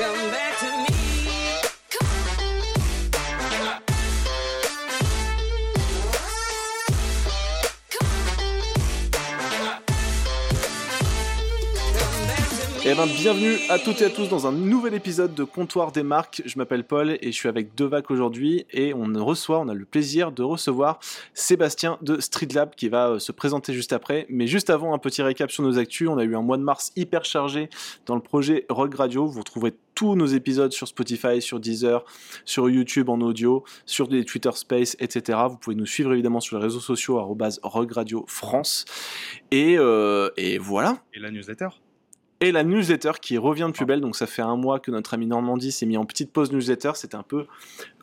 Come back to me. Eh ben, bienvenue à toutes et à tous dans un nouvel épisode de Comptoir des marques. Je m'appelle Paul et je suis avec Devac aujourd'hui et on reçoit, on a le plaisir de recevoir Sébastien de Streetlab qui va euh, se présenter juste après. Mais juste avant, un petit récap sur nos actus. On a eu un mois de mars hyper chargé dans le projet Rock Radio. Vous retrouverez tous nos épisodes sur Spotify, sur Deezer, sur YouTube en audio, sur des Twitter Space, etc. Vous pouvez nous suivre évidemment sur les réseaux sociaux Radio France. Euh, et voilà. Et la newsletter Et la newsletter qui revient de plus belle, donc ça fait un mois que notre ami Normandie s'est mis en petite pause newsletter, c'était un peu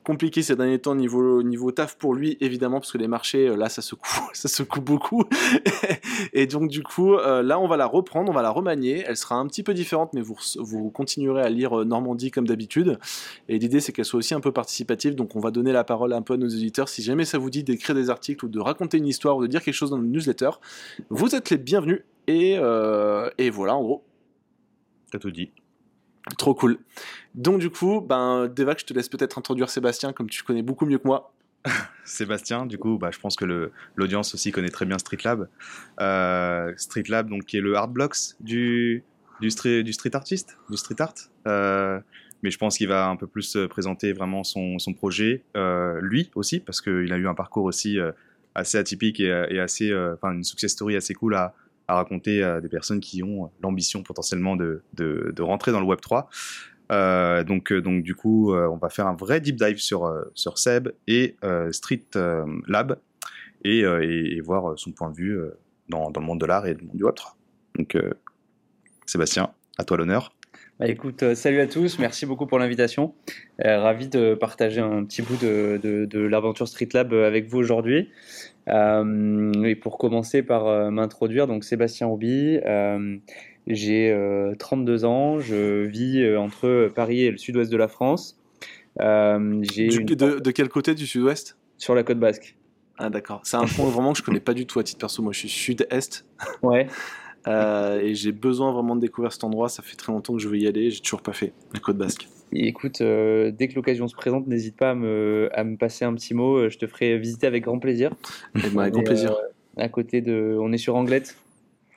compliqué ces derniers temps niveau, niveau taf pour lui évidemment parce que les marchés euh, là ça secoue, ça secoue beaucoup. Et donc du coup euh, là on va la reprendre, on va la remanier, elle sera un petit peu différente mais vous, vous continuerez à lire euh, Normandie comme d'habitude. Et l'idée c'est qu'elle soit aussi un peu participative. Donc on va donner la parole un peu à nos éditeurs si jamais ça vous dit d'écrire des articles ou de raconter une histoire ou de dire quelque chose dans notre newsletter vous êtes les bienvenus. Et, euh, et voilà en gros T'as tout dit. Trop cool. Donc du coup, ben Devac, je te laisse peut-être introduire Sébastien, comme tu connais beaucoup mieux que moi. Sébastien, du coup, bah, je pense que l'audience aussi connaît très bien Streetlab. Euh, Streetlab, donc, qui est le hard blocks du, du, street, du street artist, du street art. Euh, mais je pense qu'il va un peu plus euh, présenter vraiment son, son projet, euh, lui aussi, parce qu'il a eu un parcours aussi assez atypique et, et assez, enfin, une success story assez cool à, à raconter à des personnes qui ont l'ambition potentiellement de, de, rentrer dans le Web 3. Euh, donc, euh, donc du coup, euh, on va faire un vrai deep dive sur, euh, sur Seb et euh, Street euh, Lab et, euh, et, voir son point de vue euh, dans, dans le monde de l'art et le monde du Web 3. Donc, euh, Sébastien, à toi l'honneur. Bah, écoute, euh, salut à tous, merci beaucoup pour l'invitation. Euh, ravi de partager un petit bout de, de, de l'aventure Street Lab euh, avec vous aujourd'hui. Euh, et pour commencer par euh, m'introduire, donc Sébastien Rouby, euh, j'ai euh, 32 ans, je vis entre Paris et le sud-ouest de la France. J'ai Du- une- de, de quel côté du sud-ouest? Sur la côte basque. Ah d'accord. C'est un point vraiment que je connais pas du tout à titre perso. Moi, je suis sud-est Ouais. euh, et j'ai besoin vraiment de découvrir cet endroit. Ça fait très longtemps que je veux y aller. J'ai toujours pas fait la côte basque. Écoute, euh, dès que l'occasion se présente, n'hésite pas à me, à me passer un petit mot. euh, Je te ferai visiter avec grand plaisir. Et ben, avec grand plaisir. euh, à côté de, on est sur Anglette.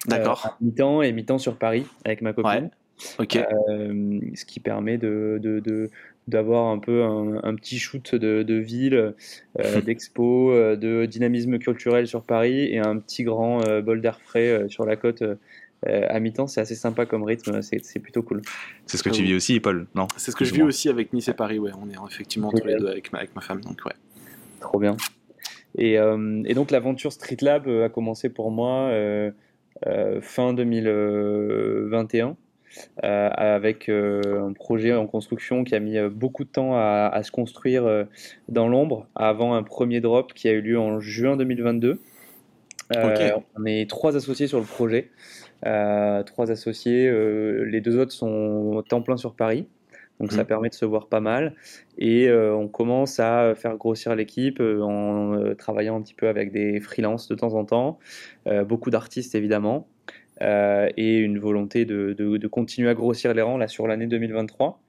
D'accord. mi-temps et mi-temps sur Paris avec ma copine. Ok. Euh, ce qui permet de, de, de- d'avoir un peu un, un petit shoot de, de ville, euh, d'expo, euh, de dynamisme culturel sur Paris et un petit grand euh, bol d'air frais euh, sur la côte. euh, à mi-temps, c'est assez sympa comme rythme, c'est, plutôt cool. C'est ce que tu vis aussi, Paul, non? C'est ce que je vis aussi avec Nice et Paris. Ouais, on est effectivement entre les deux avec ma, avec ma femme. Donc ouais. Trop bien. Et, euh, et donc l'aventure Street Lab a commencé pour moi euh, euh, fin 2021 euh, avec euh, un projet en construction qui a mis euh, beaucoup de temps à, à se construire euh, dans l'ombre avant un premier drop qui a eu lieu en juin 2022. Euh, Ok. On est trois associés sur le projet. Euh, trois associés, euh, les deux autres sont temps plein sur Paris. Donc ça Mhm. permet de se voir pas mal. Et euh, on commence à faire grossir l'équipe euh, en euh, travaillant un petit peu avec des freelances de temps en temps, euh, beaucoup d'artistes évidemment, euh, et une volonté de, de- continuer à grossir les rangs là sur l'année 2023.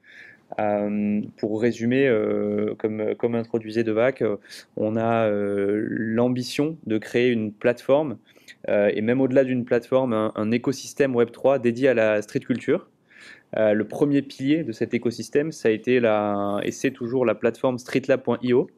Euh, pour résumer, euh, comme, comme introduisait Devac, on a l'ambition de créer une plateforme, et même au-delà d'une plateforme, un, écosystème Web3 dédié à la street culture. Le premier pilier de cet écosystème, ça a été la, et c'est toujours la plateforme streetlab.io,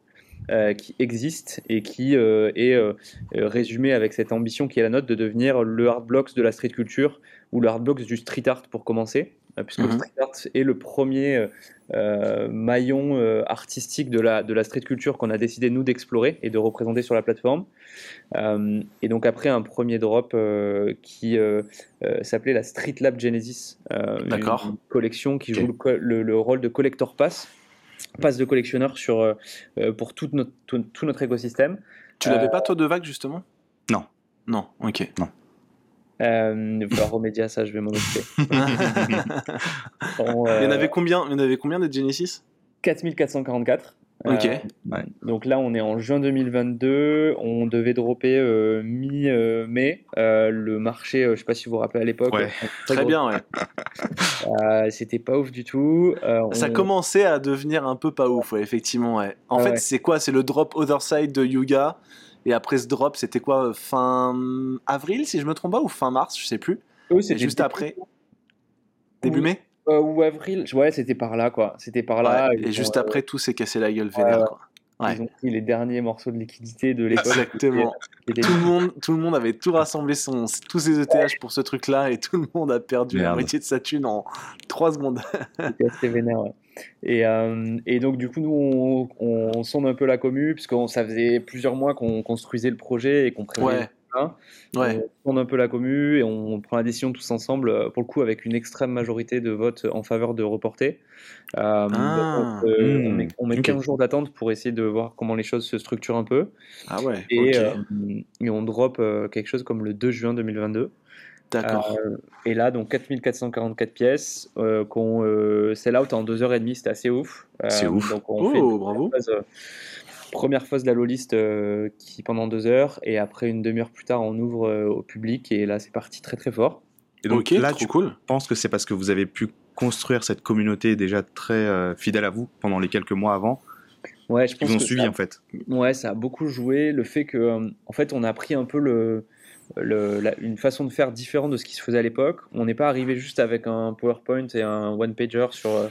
euh, qui existe et qui euh, est euh, résumée avec cette ambition qui est la nôtre de devenir le hard blocks de la street culture ou le hard blocks du street art pour commencer, puisque le Mhm. street art est le premier maillon artistique de la, de la street culture qu'on a décidé nous d'explorer et de représenter sur la plateforme. Et donc après un premier drop qui s'appelait la Street Lab Genesis, une collection qui joue le, co- le- le rôle de collector pass, passe de collectionneur sur, euh, euh, pour tout notre, tout, tout notre écosystème. Tu l'avais pas toi de vague justement? Non. Non. Ok. Euh, il va falloir remédier à ça, je vais m'en occuper. Il y en euh, avait combien Il y en avait combien des Genesis? 4444. Ok. Euh, donc là, on est en juin 2022. On devait dropper euh, mi-mai. Euh, le marché, euh, je sais pas si vous vous rappelez à l'époque. Ouais. Très bien, ouais. Euh, C'était pas ouf du tout. Euh, Ça commençait à devenir un peu pas ouf, ouais, effectivement. Ouais. En Ah fait, c'est quoi? C'est le drop Other Side de Yuga. Et après ce drop, c'était quoi? Fin avril, si je me trompe pas, ou fin mars, je sais plus. Et c'était juste début- après, début Oui. mai? Euh, ou avril. Ouais, c'était par là, quoi. C'était par là. Ouais, Et juste euh, après, tout s'est cassé la gueule vénère. ouais. quoi. Ouais. Ils ont pris les derniers morceaux de liquidité de l'époque. Exactement. Tout le, monde, tout le monde avait tout rassemblé, son, tous ses ETH pour ce truc-là, et tout le monde a perdu la moitié de sa thune en 3 secondes. C'était assez vénère, ouais. Et, euh, et donc, du coup, nous, on, on sonde un peu la commu, puisque ça faisait plusieurs mois qu'on construisait le projet et qu'on prévoyait Ouais. Tout ça. Ouais. On sonde un peu la commu et on prend la décision tous ensemble, euh, pour le coup, avec une extrême majorité de votes en faveur de reporter. Euh, Ah. donc, euh, Hmm. on met, on met Ok. 15 jours d'attente pour essayer de voir comment les choses se structurent un peu. Ah ouais. Et, euh, on drop euh, quelque chose comme le 2 juin 2022. D'accord. Euh, et là, donc 4444 pièces, euh, qu'on euh, sell out en 2h30, c'était assez ouf. Euh, C'est ouf. Donc on oh, bravo. phase, euh, première phase de la low list euh, qui pendant 2 heures, et après une demi-heure plus tard, on ouvre euh, au public, et là, c'est parti très très fort. Et donc ok, là, tu cool. penses que c'est parce que vous avez pu construire cette communauté déjà très euh, fidèle à vous pendant les quelques mois avant Ouais, je Ils pense vous ont que suivi ça- en fait? Ouais, ça a beaucoup joué. Le fait que, euh, en fait, on a pris un peu le, le- la- une façon de faire différente de ce qui se faisait à l'époque. On n'est pas arrivé juste avec un PowerPoint et un one-pager sur, euh, euh,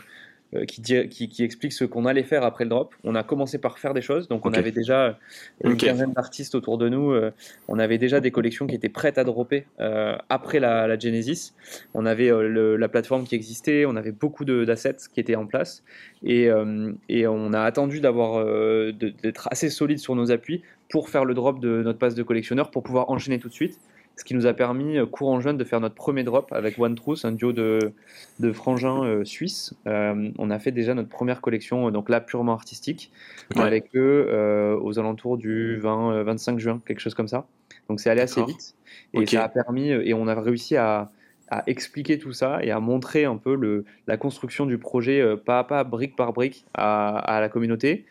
qui, dit- qui, qui explique ce qu'on allait faire après le drop. On a commencé par faire des choses. Donc, on avait déjà une quinzaine d'artistes autour de nous. euh, on avait déjà des collections qui étaient prêtes à dropper euh, après la, la Genesis. On avait euh, le- la plateforme qui existait. On avait beaucoup d'assets qui étaient en place. Et, euh, et on a attendu d'avoir euh, d'être assez solide sur nos appuis pour faire le drop de notre passe de collectionneur pour pouvoir enchaîner tout de suite. Ce qui nous a permis, euh, courant juin, de faire notre premier drop avec One Truth, un duo de, de frangins euh, suisses. Euh, on a fait déjà notre première collection, donc là purement artistique, avec eux euh, aux alentours du 20, euh, 25 juin, quelque chose comme ça. Donc c'est allé assez vite. Et ça a permis, et on a réussi à, à expliquer tout ça et à montrer un peu le, la construction du projet pas à pas, brique par brique à, à la communauté,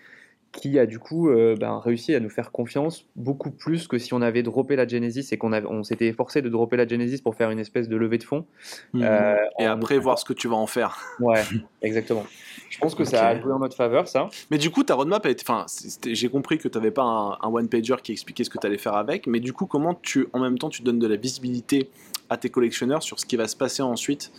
qui a du coup euh, ben, réussi à nous faire confiance beaucoup plus que si on avait droppé la Genesis et qu'on on s'était forcé de dropper la Genesis pour faire une espèce de levée de fonds. Mhm. Euh, et en- après, voir ce que tu vas en faire. Ouais, exactement. Je pense que ça a joué en notre faveur, ça. Mais du coup, ta roadmap a été. Enfin, j'ai compris que tu n'avais pas un, un one-pager qui expliquait ce que tu allais faire avec, mais du coup, comment tu, en même temps, tu donnes de la visibilité à tes collectionneurs sur ce qui va se passer ensuite?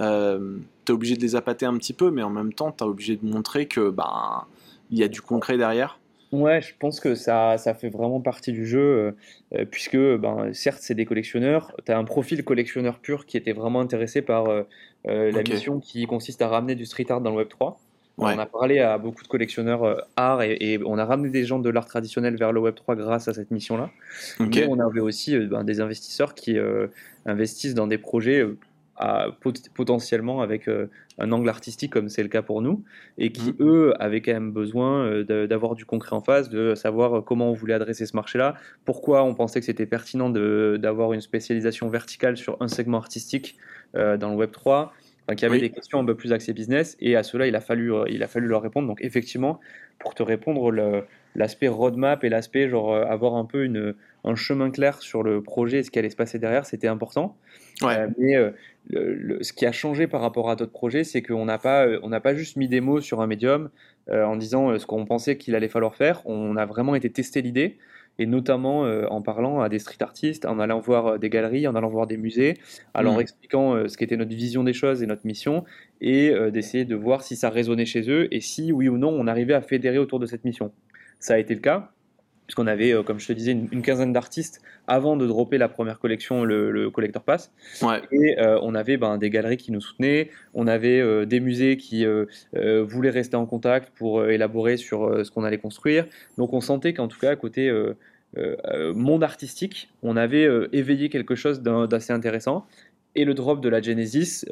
Euh, Tu es obligé de les appâter un petit peu, mais en même temps, tu es obligé de montrer que ben il y a du concret derrière? Ouais, je pense que ça, ça fait vraiment partie du jeu, euh, euh, puisque ben, certes, c'est des collectionneurs. Tu as un profil collectionneur pur qui était vraiment intéressé par euh, la mission qui consiste à ramener du street art dans le Web3. Ouais. On a parlé à beaucoup de collectionneurs euh, art et, et on a ramené des gens de l'art traditionnel vers le Web3 grâce à cette mission-là. Mais on avait aussi ben, des investisseurs qui investissent dans des projets à- potentiellement avec euh, un angle artistique comme c'est le cas pour nous et qui Mhm. eux avaient quand même besoin euh, d'avoir du concret en face, de savoir comment on voulait adresser ce marché-là, pourquoi on pensait que c'était pertinent d'avoir une spécialisation verticale sur un segment artistique euh, dans le Web 3. Enfin, qu'il y avait Oui. des questions un peu plus axées business et à cela il a fallu il a fallu leur répondre donc effectivement pour te répondre le- l'aspect roadmap et l'aspect genre euh, avoir un peu une, un chemin clair sur le projet et ce qui allait se passer derrière c'était important Ouais. Euh, mais euh, le- le- ce qui a changé par rapport à d'autres projets, c'est qu'on n'a pas, on n'a pas juste mis des mots sur un médium euh, en disant ce qu'on pensait qu'il allait falloir faire. On a vraiment été tester l'idée, et notamment en parlant à des street artistes, en allant voir des galeries, en allant voir des musées, en leur Mhm. expliquant ce qu'était notre vision des choses et notre mission, et d'essayer de voir si ça résonnait chez eux, et si oui ou non on arrivait à fédérer autour de cette mission. Ça a été le cas puisqu'on avait, euh, comme je te disais, une, une quinzaine d'artistes avant de dropper la première collection, le, le Collector Pass. Ouais. Et euh, on avait ben, des galeries qui nous soutenaient, on avait euh, des musées qui euh, voulaient rester en contact pour élaborer sur ce qu'on allait construire. Donc on sentait qu'en tout cas, côté monde artistique, on avait éveillé quelque chose d'assez intéressant. Et le drop de la Genesis,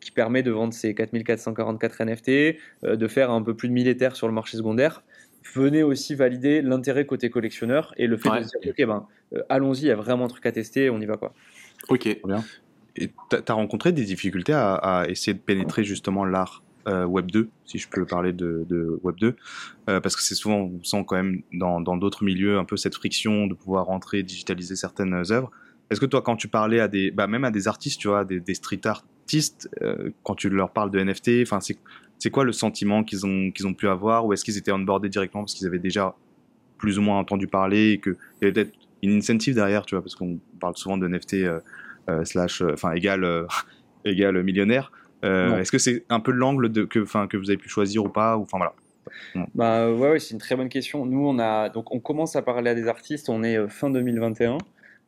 qui permet de vendre ses 4444 NFT, de faire un peu plus de 1000 Ethers sur le marché secondaire, venait aussi valider l'intérêt côté collectionneur et le fait Ouais. de se dire, ok, ben, euh, allons-y, il y a vraiment un truc à tester, on y va quoi. Ok. Et t'as as rencontré des difficultés à, à essayer de pénétrer justement l'art euh, Web 2, si je peux parler de, de Web 2, euh, parce que c'est souvent, on sent quand même dans dans d'autres milieux un peu cette friction de pouvoir rentrer, digitaliser certaines œuvres. Est-ce que toi, quand tu parlais à des, bah, même à des artistes, tu vois, des, des street artistes, euh, quand tu leur parles de NFT, enfin, c'est c'est quoi le sentiment qu'ils ont qu'ils ont pu avoir, ou est-ce qu'ils étaient onboardés directement parce qu'ils avaient déjà plus ou moins entendu parler et qu'il y avait peut-être une incentive derrière, tu vois, parce qu'on parle souvent de NFT euh, euh, slash, euh, enfin, égal, euh, égal millionnaire. Est-ce que c'est un peu l'angle de, que, que vous avez pu choisir ou pas ou, Enfin voilà. Bah ouais, ouais, c'est une très bonne question. Nous, on a donc on commence à parler à des artistes. On est fin 2021,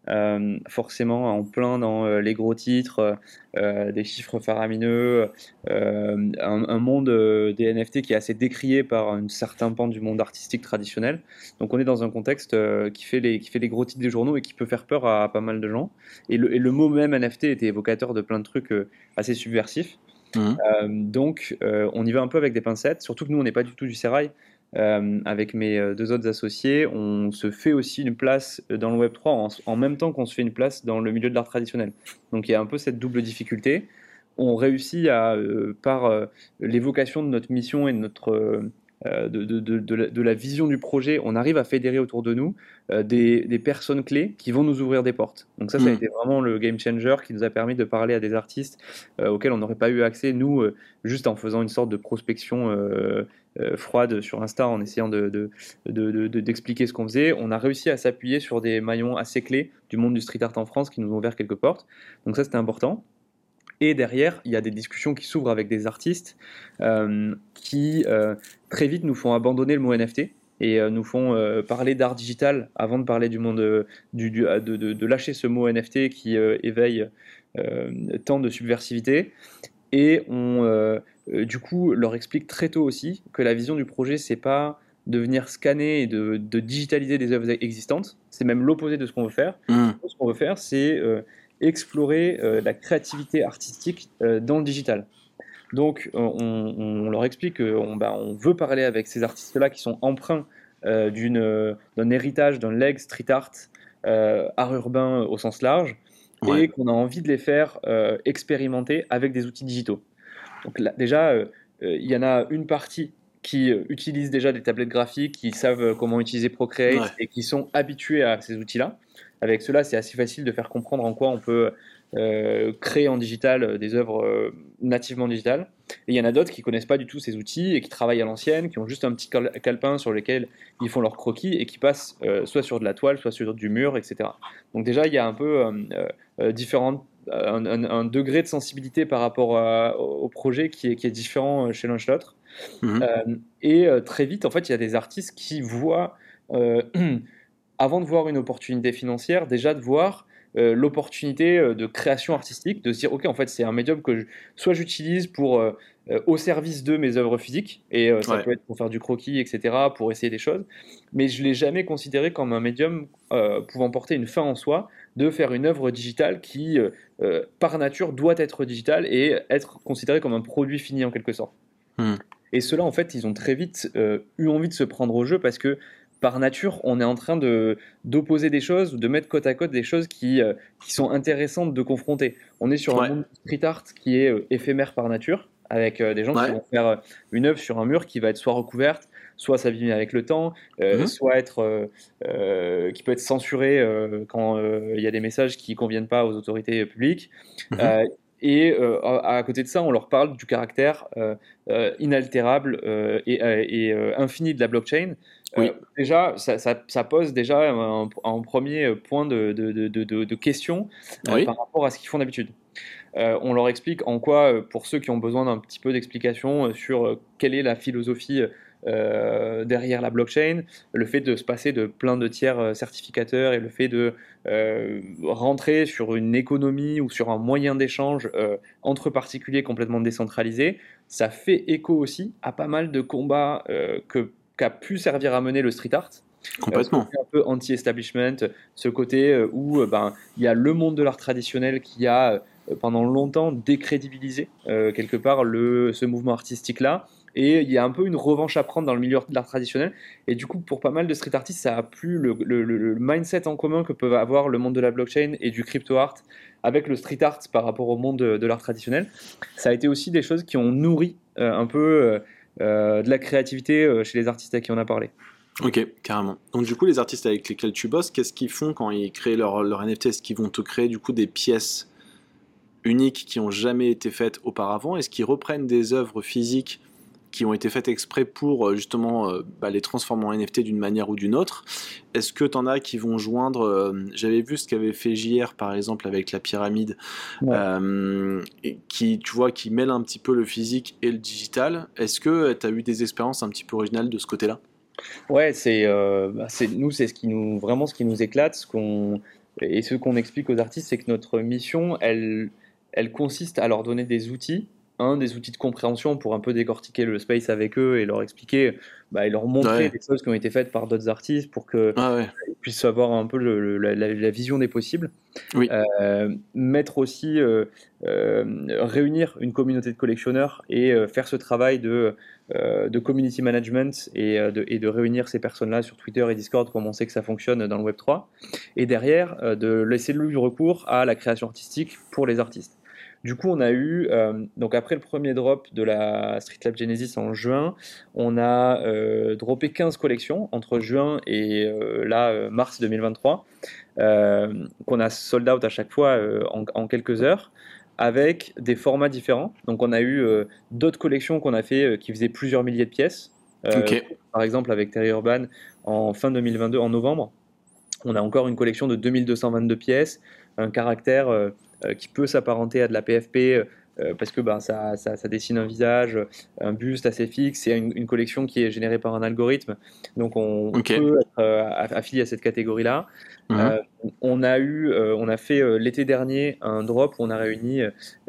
euh, forcément en plein dans euh, les gros titres, euh, des chiffres faramineux, un, un monde des NFT qui est assez décrié par un certain pan du monde artistique traditionnel. Donc on est dans un contexte qui fait les qui fait les gros titres des journaux et qui peut faire peur à, pas mal de gens. Et le, et le mot même NFT était évocateur de plein de trucs assez subversifs. Euh, donc, on y va un peu avec des pincettes, surtout que nous, on n'est pas du tout du sérail. Euh, avec mes euh, deux autres associés, on se fait aussi une place dans le Web3 en, en même temps qu'on se fait une place dans le milieu de l'art traditionnel. Donc, il y a un peu cette double difficulté. On réussit à, euh, par euh, l'évocation de notre mission et de notre euh, euh, de, de- la, de la vision du projet, on arrive à fédérer autour de nous euh, des, des personnes clés qui vont nous ouvrir des portes. Donc ça, ça a Mm. été vraiment le game changer qui nous a permis de parler à des artistes euh, auxquels on n'aurait pas eu accès, nous, euh, juste en faisant une sorte de prospection euh, euh, froide sur Insta, en essayant de- de- de- de- de- d'expliquer ce qu'on faisait. On a réussi à s'appuyer sur des maillons assez clés du monde du street art en France qui nous ont ouvert quelques portes. Donc ça, c'était important. Et derrière, il y a des discussions qui s'ouvrent avec des artistes euh, qui euh, très vite nous font abandonner le mot NFT et euh, nous font euh, parler d'art digital avant de parler du monde du, du- de, de- de lâcher ce mot NFT qui éveille tant de subversivité. Et on, du coup, leur explique très tôt aussi que la vision du projet, c'est pas de venir scanner et de, de digitaliser des œuvres existantes. C'est même l'opposé de ce qu'on veut faire Mhm. ce qu'on veut faire, c'est euh, explorer euh, la créativité artistique euh, dans le digital. Donc, euh, on, on leur explique qu'on bah, on veut parler avec ces artistes-là qui sont euh, euh, d'un héritage, d'un leg street art, euh, art urbain au sens large, Ouais. et qu'on a envie de les faire euh, expérimenter avec des outils digitaux. Donc là, déjà, il y en a une partie qui utilisent déjà des tablettes graphiques, qui savent comment utiliser Procreate Ouais. et qui sont habitués à ces outils-là. Avec cela, c'est assez facile de faire comprendre en quoi on peut euh, créer en digital euh, des œuvres euh, nativement digitales. Et il y en a d'autres qui connaissent pas du tout ces outils et qui travaillent à l'ancienne, qui ont juste un petit cal- calepin sur lequel ils font leurs croquis et qui passent euh, soit sur de la toile, soit sur du mur, etc. Donc déjà, il y a un peu différentes un, un- un degré de sensibilité par rapport à- au projet qui est, qui est différent chez l'un chez l'autre. Mhm. Euh, et très vite, en fait, il y a des artistes qui voient, avant de voir une opportunité financière, déjà de voir euh, l'opportunité euh, de création artistique, de se dire, ok, en fait, c'est un médium que je- soit j'utilise pour euh, au service de mes œuvres physiques, et euh, ça Ouais. peut être pour faire du croquis, etc., pour essayer des choses, mais je l'ai jamais considéré comme un médium pouvant porter une fin en soi, de faire une œuvre digitale qui, par nature, doit être digitale et être considérée comme un produit fini en quelque sorte. Hmm. Et ceux-là, en fait, ils ont très vite eu envie de se prendre au jeu parce que par nature, on est en train de d'opposer des choses, de mettre côte à côte des choses qui, euh, qui sont intéressantes de confronter. On est sur Ouais. un monde street art qui est euh, éphémère par nature, avec euh, des gens Ouais. qui vont faire une œuvre sur un mur qui va être soit recouverte, soit s'abîmer avec le temps, Mhm. soit être qui peut être censurée quand il y a des messages qui conviennent pas aux autorités publiques. Mhm. Et euh, à, à côté de ça, on leur parle du caractère euh, euh, inaltérable et, et, infini de la blockchain. Oui. déjà, ça, ça- ça pose déjà un, un premier point de, de, question Oui. par rapport à ce qu'ils font d'habitude. Euh, on leur explique en quoi, pour ceux qui ont besoin d'un petit peu d'explication sur quelle est la philosophie euh, derrière la blockchain, le fait de se passer de plein de tiers euh, certificateurs et le fait de euh, rentrer sur une économie ou sur un moyen d'échange euh, entre particuliers complètement décentralisé, ça fait écho aussi à pas mal de combats qu'a pu servir à mener le street art. Complètement. Euh, ce côté un peu anti-establishment, ce côté euh, où euh, ben, il y a le monde de l'art traditionnel qui a pendant longtemps décrédibilisé quelque part le, ce mouvement artistique-là. Et il y a un peu une revanche à prendre dans le milieu de l'art traditionnel. Et du coup, pour pas mal de street artistes, ça a plu le, mindset en commun que peuvent avoir le monde de la blockchain et du crypto art avec le street art par rapport au monde de, l'art traditionnel. Ça a été aussi des choses qui ont nourri euh, un peu euh, euh, de la créativité chez les artistes à qui on a parlé. Ok, carrément. Donc du coup, les artistes avec lesquels tu bosses, qu'est-ce qu'ils font quand ils créent leur, leur NFT Est-ce qu'ils vont te créer du coup des pièces uniques qui ont jamais été faites auparavant? Est-ce qu'ils reprennent des œuvres physiques qui ont été faites exprès pour euh, justement euh, bah, les transformer en NFT d'une manière ou d'une autre Est-ce que tu en as qui vont joindre euh, J'avais vu ce qu'avait fait JR par exemple avec la pyramide, Ouais. et qui tu vois qui mêle un petit peu le physique et le digital. Est-ce que tu as eu des expériences un petit peu originales de ce côté-là? Ouais, c'est euh, bah, c'est- nous, c'est ce qui nous vraiment ce qui nous éclate, ce qu'on et ce qu'on explique aux artistes, c'est que notre mission, elle, elle consiste à leur donner des outils, un des outils de compréhension pour un peu décortiquer le space avec eux et leur expliquer, bah, et leur montrer Ouais. des choses qui ont été faites par d'autres artistes pour que Ah ouais. puissent avoir un peu le- le- la, vision des possibles. Oui. Euh, mettre aussi, euh, euh, réunir une communauté de collectionneurs et faire ce travail de, de community management et, de, et de réunir ces personnes-là sur Twitter et Discord comme on sait que ça fonctionne dans le Web 3. Et derrière, de laisser le recours à la création artistique pour les artistes. Du coup, on a eu, euh, donc après le premier drop de la Street Lab Genesis en juin, on a euh, droppé 15 collections entre juin et euh, là, euh, mars 2023, euh, qu'on a sold out à chaque fois en, en quelques heures, avec des formats différents. Donc on a eu d'autres collections qu'on a fait qui faisaient plusieurs milliers de pièces. Par exemple, avec Terry Urban en fin 2022, en novembre, on a encore une collection de 2222 pièces, un caractère euh, euh, qui peut s'apparenter à de la PFP euh, parce que ben, ça, ça- ça dessine un visage, un buste assez fixe, c'est une, une collection qui est générée par un algorithme, donc on, peut être euh, aff- affilié à cette catégorie-là. Mhm. Euh, on a eu, euh, on a fait l'été dernier un drop où on a réuni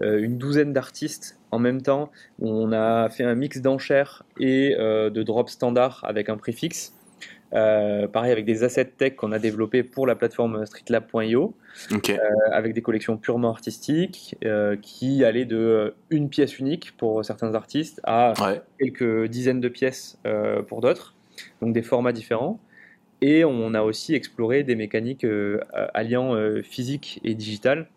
une douzaine d'artistes en même temps. On a fait un mix d'enchères et de drops standards avec un prix fixe. Euh, pareil avec des assets tech qu'on a développés pour la plateforme streetlab.io, euh, avec des collections purement artistiques euh, qui allaient de une pièce unique pour certains artistes à Ouais. quelques dizaines de pièces pour d'autres, donc des formats différents. Et on a aussi exploré des mécaniques alliant physique et digital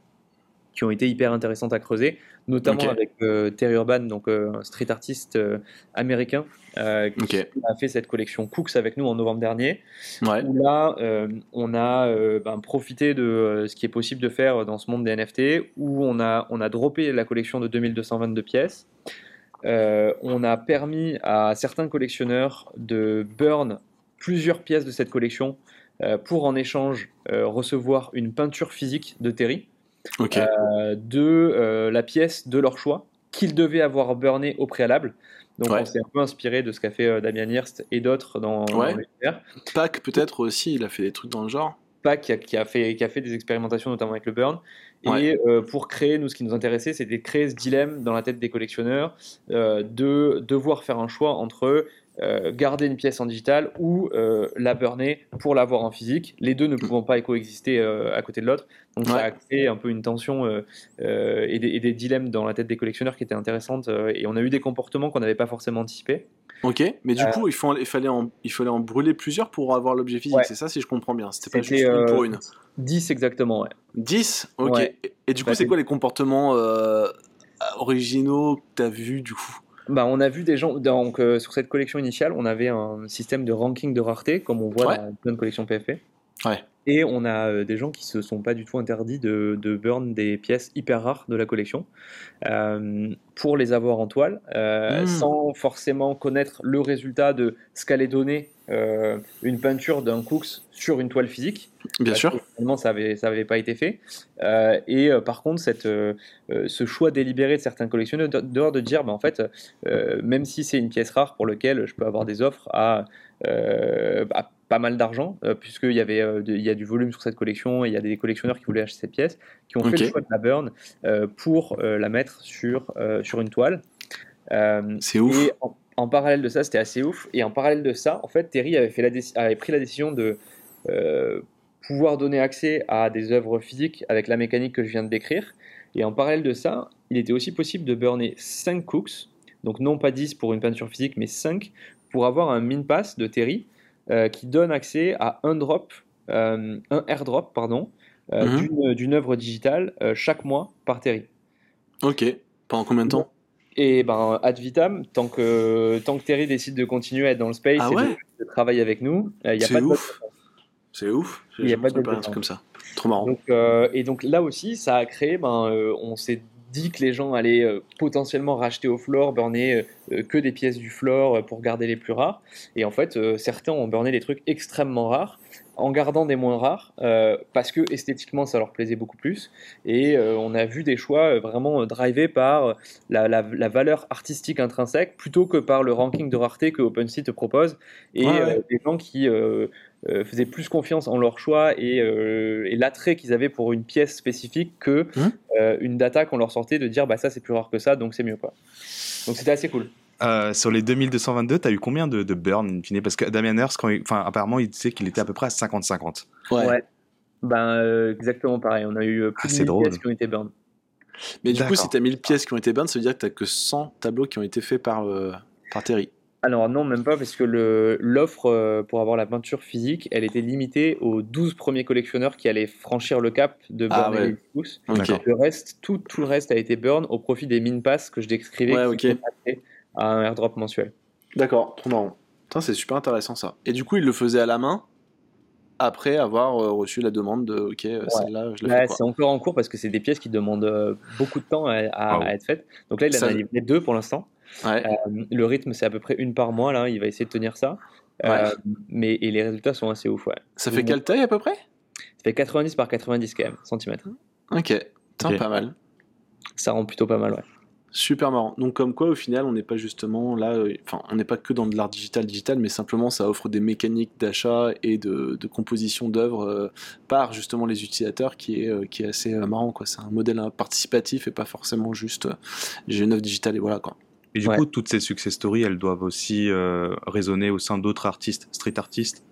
qui ont été hyper intéressantes à creuser, notamment avec euh, Terry Urban, donc euh, un street artiste euh, américain, qui a fait cette collection Cooks avec nous en novembre dernier Ouais. où là, on a ben, profité de ce qui est possible de faire dans ce monde des NFT, où on a, on a droppé la collection de 2222 pièces. On a permis à certains collectionneurs de burn plusieurs pièces de cette collection pour en échange recevoir une peinture physique de Terry Euh, de euh, la pièce de leur choix qu'ils devaient avoir burné au préalable. Donc Ouais. on s'est un peu inspiré de ce qu'a fait euh, Damien Hirst et d'autres dans, dans Ouais. l'univers. Pac peut-être aussi, il a fait des trucs dans le genre. Pac qui a, qui a fait, qui a fait des expérimentations notamment avec le burn. Et Ouais. euh, pour créer, nous, ce qui nous intéressait, c'était de créer ce dilemme dans la tête des collectionneurs euh, de devoir faire un choix entre euh, garder une pièce en digital ou euh, la burner pour l'avoir en physique, les deux ne pouvant pas coexister euh, à côté de l'autre. Donc ça a créé un peu une tension et, des, et des dilemmes dans la tête des collectionneurs qui étaient intéressantes. et on a eu des comportements qu'on n'avait pas forcément anticipés. Ok. Mais du coup, il, faut, il, fallait en, il fallait en brûler plusieurs pour avoir l'objet physique. Ouais. C'est ça, si je comprends bien. C'était pas juste une pour une. 10 exactement, ouais. 10 Ok. Ouais. Et, et du coup, Bah, c'est c'est- quoi les comportements originaux que t'as vus du coup? Bah, on a vu des gens, donc euh, sur cette collection initiale, on avait un système de ranking de rareté, comme on voit Ouais. dans plein de collections PFP. Ouais. Et on a euh, des gens qui se sont pas du tout interdits de, de burn des pièces hyper rares de la collection euh, pour les avoir en toile, euh, Mm. sans forcément connaître le résultat de ce qu'allait donner une peinture d'un Cooks sur une toile physique. Bien sûr. finalement, ça avait, ça avait pas été fait. Et par contre, cette, ce choix délibéré de certains collectionneurs de, de, de dire, bah, en fait, même si c'est une pièce rare pour laquelle je peux avoir des offres à, à pas mal d'argent, euh, puisqu'il y avait euh, de- il y a du volume sur cette collection et il y a des collectionneurs qui voulaient acheter cette pièce, qui ont fait le choix de la burn euh, pour euh, la mettre sur, sur une toile. C'est ouf. et en, en parallèle de ça, c'était assez ouf. Et en parallèle de ça, en fait, Terry avait, fait la avait pris la décision de pouvoir donner accès à des œuvres physiques avec la mécanique que je viens de décrire. Et en parallèle de ça, il était aussi possible de burner 5 cooks, donc non pas 10 pour une peinture physique, mais 5 pour avoir un min pass de Terry euh, qui donne accès à un drop, euh, un airdrop, pardon, euh, Mhm. d'une- d'une œuvre digitale euh, chaque mois par Terry. Ok. Pendant combien de temps? Et ben, ad vitam, tant que, tant que Terry décide de continuer à être dans le space Ah et de- ouais? de, travailler avec nous, il n'y a pas de ouf. C'est ouf. Il y a pas de un date. truc comme ça. Trop marrant. Donc, euh, et donc là aussi, ça a créé, ben, euh, on s'est dit que les gens allaient euh, potentiellement racheter au floor, burner euh, que des pièces du floor euh, pour garder les plus rares. Et en fait, euh, certains ont burné des trucs extrêmement rares en gardant des moins rares euh, parce que esthétiquement ça leur plaisait beaucoup plus. Et euh, on a vu des choix euh, vraiment euh, drivés par euh, la, la- la valeur artistique intrinsèque plutôt que par le ranking de rareté que OpenSea te propose. Et Ouais, ouais. euh, des gens qui euh, faisaient plus confiance en leur choix et, euh, et l'attrait qu'ils avaient pour une pièce spécifique que Mhm. euh, une data qu'on leur sortait de dire bah ça c'est plus rare que ça donc c'est mieux quoi. Donc c'était assez cool. Euh, sur les 2222, t'as eu combien de, de burn in fine? Parce que Damien Hirst, quand il- apparemment, il disait qu'il était à peu près à 50-50. Ouais. Ben euh, exactement pareil. On a eu euh, plus Ah, de c'est 1000 drôle. pièces qui ont été burn. Mais du coup, si t'as 1000 pièces qui ont été burn, ça veut dire que t'as que 100 tableaux qui ont été faits par, euh, par Terry. Alors non, même pas, parce que l'offre euh, pour avoir la peinture physique, elle était limitée aux 12 premiers collectionneurs qui allaient franchir le cap de Ah burner ouais. les pouces. Ok. D'accord. Le reste, tout, tout le reste a été burn au profit des min pass que je décrivais Ouais, qui à un airdrop mensuel. D'accord, trop marrant. C'est super intéressant ça. Et du coup, il le faisait à la main après avoir euh, reçu la demande de OK, euh, celle-là, je la c'est encore en cours parce que c'est des pièces qui demandent beaucoup de temps à, à- Wow. à être faites. Donc là, il en a livré deux pour l'instant. Ouais. Euh, le rythme, c'est à peu près une par mois. Là, il va essayer de tenir ça. Euh, mais et les résultats sont assez ouf. Ouais. Ça fait quelle taille à peu près? Ça fait 90 par 90 quand même centimètres. Ok, pas mal. Ça rend plutôt pas mal. Ouais. Super marrant. Donc comme quoi au final on n'est pas justement là, euh, enfin on n'est pas que dans de l'art digital digital, mais simplement ça offre des mécaniques d'achat et de, de composition d'œuvres euh, par justement les utilisateurs qui est, euh, qui est assez euh, marrant quoi. C'est un modèle participatif et pas forcément juste euh, j'ai une œuvre digitale et voilà quoi. Et du Ouais. coup, toutes ces success stories, elles doivent aussi euh, résonner au sein d'autres artistes, street artistes.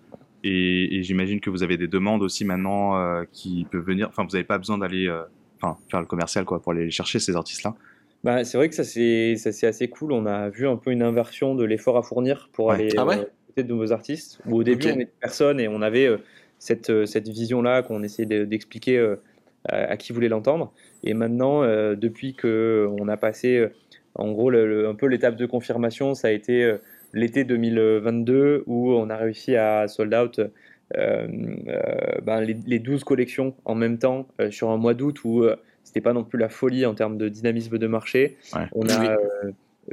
Et, et j'imagine que vous avez des demandes aussi maintenant euh, qui peuvent venir. Enfin, vous n'avez pas besoin d'aller euh, enfin, faire le commercial quoi, pour aller chercher ces artistes-là. Bah, c'est vrai que ça c'est ça, c'est assez cool. On a vu un peu une inversion de l'effort à fournir pour Ouais. aller Ah ouais? euh, côté de nouveaux artistes. Où au début Ok. on était personne et on avait euh, cette, euh, cette vision là qu'on essayait de- d'expliquer euh, à, à qui voulait l'entendre. Et maintenant, euh, depuis que on a passé euh, en gros le- le- un peu l'étape de confirmation, ça a été euh, l'été 2022 où on a réussi à sold out. euh, euh, ben, les, les 12 collections en même temps euh, sur un mois d'août où euh, c'était pas non plus la folie en termes de dynamisme de marché. Ouais. On a euh,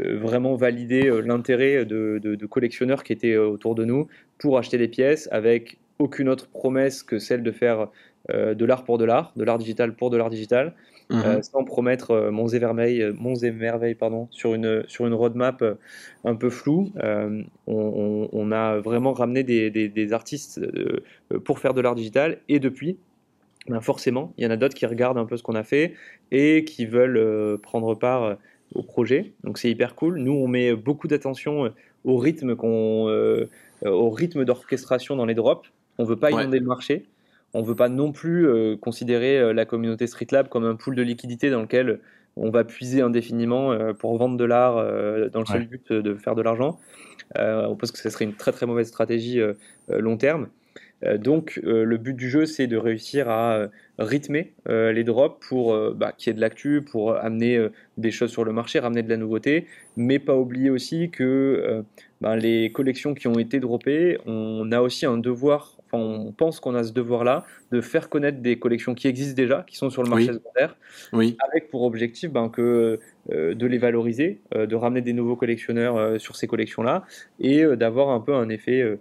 euh, vraiment validé euh, l'intérêt de, de- de collectionneurs qui étaient autour de nous pour acheter des pièces avec aucune autre promesse que celle de faire euh, de l'art pour de l'art, de l'art digital pour de l'art digital, Mhm. euh, sans promettre euh, monts et merveilles, euh, monts et merveilles pardon, sur une, sur une roadmap euh, un peu floue. On, on- on a vraiment ramené des, des- des artistes pour faire de l'art digital et depuis, ben forcément, il y en a d'autres qui regardent un peu ce qu'on a fait et qui veulent prendre part au projet. Donc c'est hyper cool. Nous, on met beaucoup d'attention au rythme qu'on, au rythme d'orchestration dans les drops. On veut pas Ouais. inonder le marché. On veut pas non plus euh, considérer euh, la communauté Street Lab comme un pool de liquidité dans lequel on va puiser indéfiniment euh, pour vendre de l'art dans le seul Ouais. but de faire de l'argent. On pense que ce serait une très très mauvaise stratégie long terme. Donc le but du jeu c'est de réussir à rythmer les drops pour bah, qu'il y ait de l'actu, pour amener des choses sur le marché, ramener de la nouveauté, mais pas oublier aussi que ben, les collections qui ont été droppées, on a aussi un devoir, enfin on pense qu'on a ce devoir-là de faire connaître des collections qui existent déjà, qui sont sur le marché Oui. secondaire, Oui. avec pour objectif ben, que, euh, de les valoriser, euh, de ramener des nouveaux collectionneurs euh, sur ces collections-là et d'avoir un peu un effet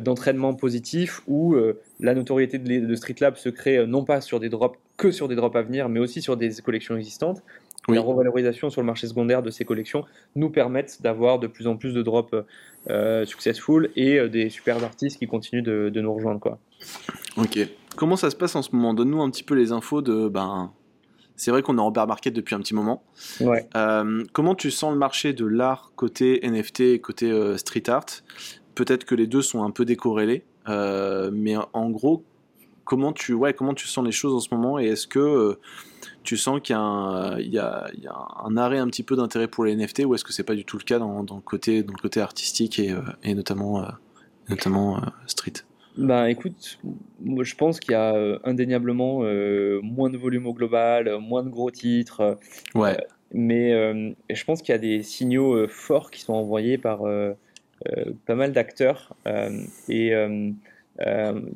d'entraînement positif où la notoriété de, de Street Lab se crée non pas sur des drops que sur des drops à venir, mais aussi sur des collections existantes. Oui. La revalorisation sur le marché secondaire de ces collections nous permettent d'avoir de plus en plus de drops euh, successful et euh, des super artistes qui continuent de, de nous rejoindre. Quoi. Ok. Comment ça se passe en ce moment? Donne-nous un petit peu les infos de ben. C'est vrai qu'on est en bear market depuis un petit moment. Ouais. Euh, comment tu sens le marché de l'art côté NFT et côté euh, street art? Peut-être que les deux sont un peu décorrélés, mais en gros, comment tu, ouais, comment tu sens les choses en ce moment et est-ce que euh, tu sens qu'il y a, un, il y a- il y a un arrêt un petit peu d'intérêt pour les NFT ou est-ce que c'est pas du tout le cas dans, dans le, côté, dans le côté artistique et, euh, et notamment, euh, notamment euh, street? Ben écoute, moi, je pense qu'il y a euh, indéniablement euh, moins de volume au global, euh, moins de gros titres. euh, Ouais, mais euh, je pense qu'il y a des signaux euh, forts qui sont envoyés par euh, euh, pas mal d'acteurs. euh, et euh, euh,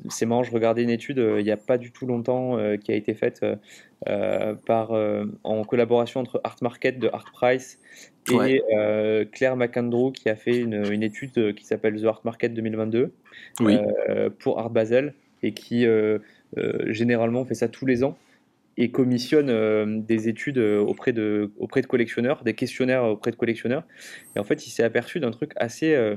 c'est marrant, je regardais une étude euh, il n'y a pas du tout longtemps euh, qui a été faite euh, euh, par, euh, en collaboration entre Art Market de Art Price et Ouais. euh, Claire McAndrew qui a fait une, une étude euh, qui s'appelle The Art Market 2022 Oui. euh, pour Art Basel et qui euh, euh, généralement fait ça tous les ans et commissionne euh, des études euh, auprès de, auprès de collectionneurs, des questionnaires auprès de collectionneurs. Et en fait, il s'est aperçu d'un truc assez, euh, euh,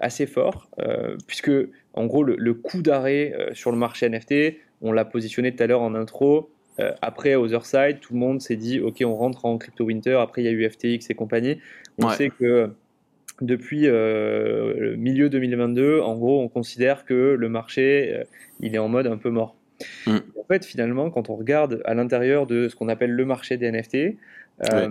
assez fort, euh, puisque en gros, le, le coup d'arrêt euh, sur le marché NFT, on l'a positionné tout à l'heure en intro. euh, après Otherside, tout le monde s'est dit ok, on rentre en crypto winter. Après, il y a eu FTX et compagnie. On Ouais. sait que depuis euh, le milieu 2022, en gros, on considère que le marché, euh, il est en mode un peu mort. Mm. En fait, finalement, quand on regarde à l'intérieur de ce qu'on appelle le marché des NFT, euh,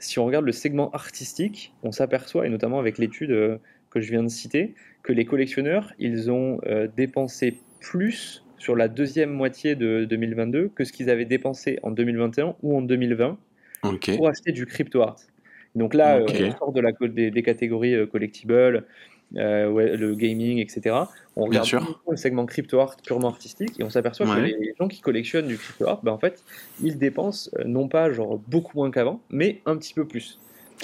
si on regarde le segment artistique, on s'aperçoit, et notamment avec l'étude euh, que je viens de citer, que les collectionneurs, ils ont euh, dépensé plus sur la deuxième moitié de 2022 que ce qu'ils avaient dépensé en 2021 ou en 2020 Ok. pour acheter du crypto art. Donc là, Ok. euh, on sort de la, des, des catégories euh, collectibles, euh, ouais, le gaming, etc. On regarde le segment crypto art purement artistique et on s'aperçoit que les gens qui collectionnent du crypto art, ben, en fait, ils dépensent non pas genre beaucoup moins qu'avant, mais un petit peu plus.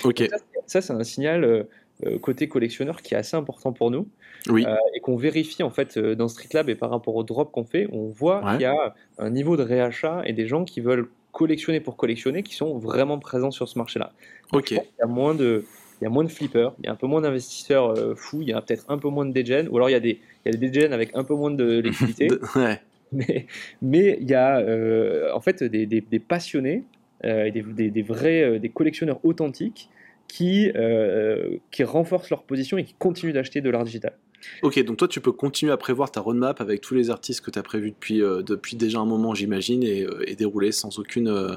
Ok. Ça, c'est- Ça, c'est un signal côté collectionneur qui est assez important pour nous Oui. euh, et qu'on vérifie en fait euh, dans Street Lab et par rapport au drop qu'on fait, on voit Ouais. qu'il y a un niveau de réachat et des gens qui veulent collectionner pour collectionner qui sont vraiment présents sur ce marché-là. Ok. qu'il y a moins de il y a moins de flippers, il y a un peu moins d'investisseurs euh, fous, il y a peut-être un peu moins de degen, ou alors il y a des, il y a des degen avec un peu moins de liquidité, ouais. mais, mais il y a euh, en fait des, des- des passionnés euh, et des, des- vrais euh, des collectionneurs authentiques qui, euh, qui renforcent leur position et qui continuent d'acheter de l'art digital. Ok, donc toi tu peux continuer à prévoir ta roadmap avec tous les artistes que tu as prévus depuis, euh, depuis déjà un moment, j'imagine, et, euh, et dérouler sans aucune euh,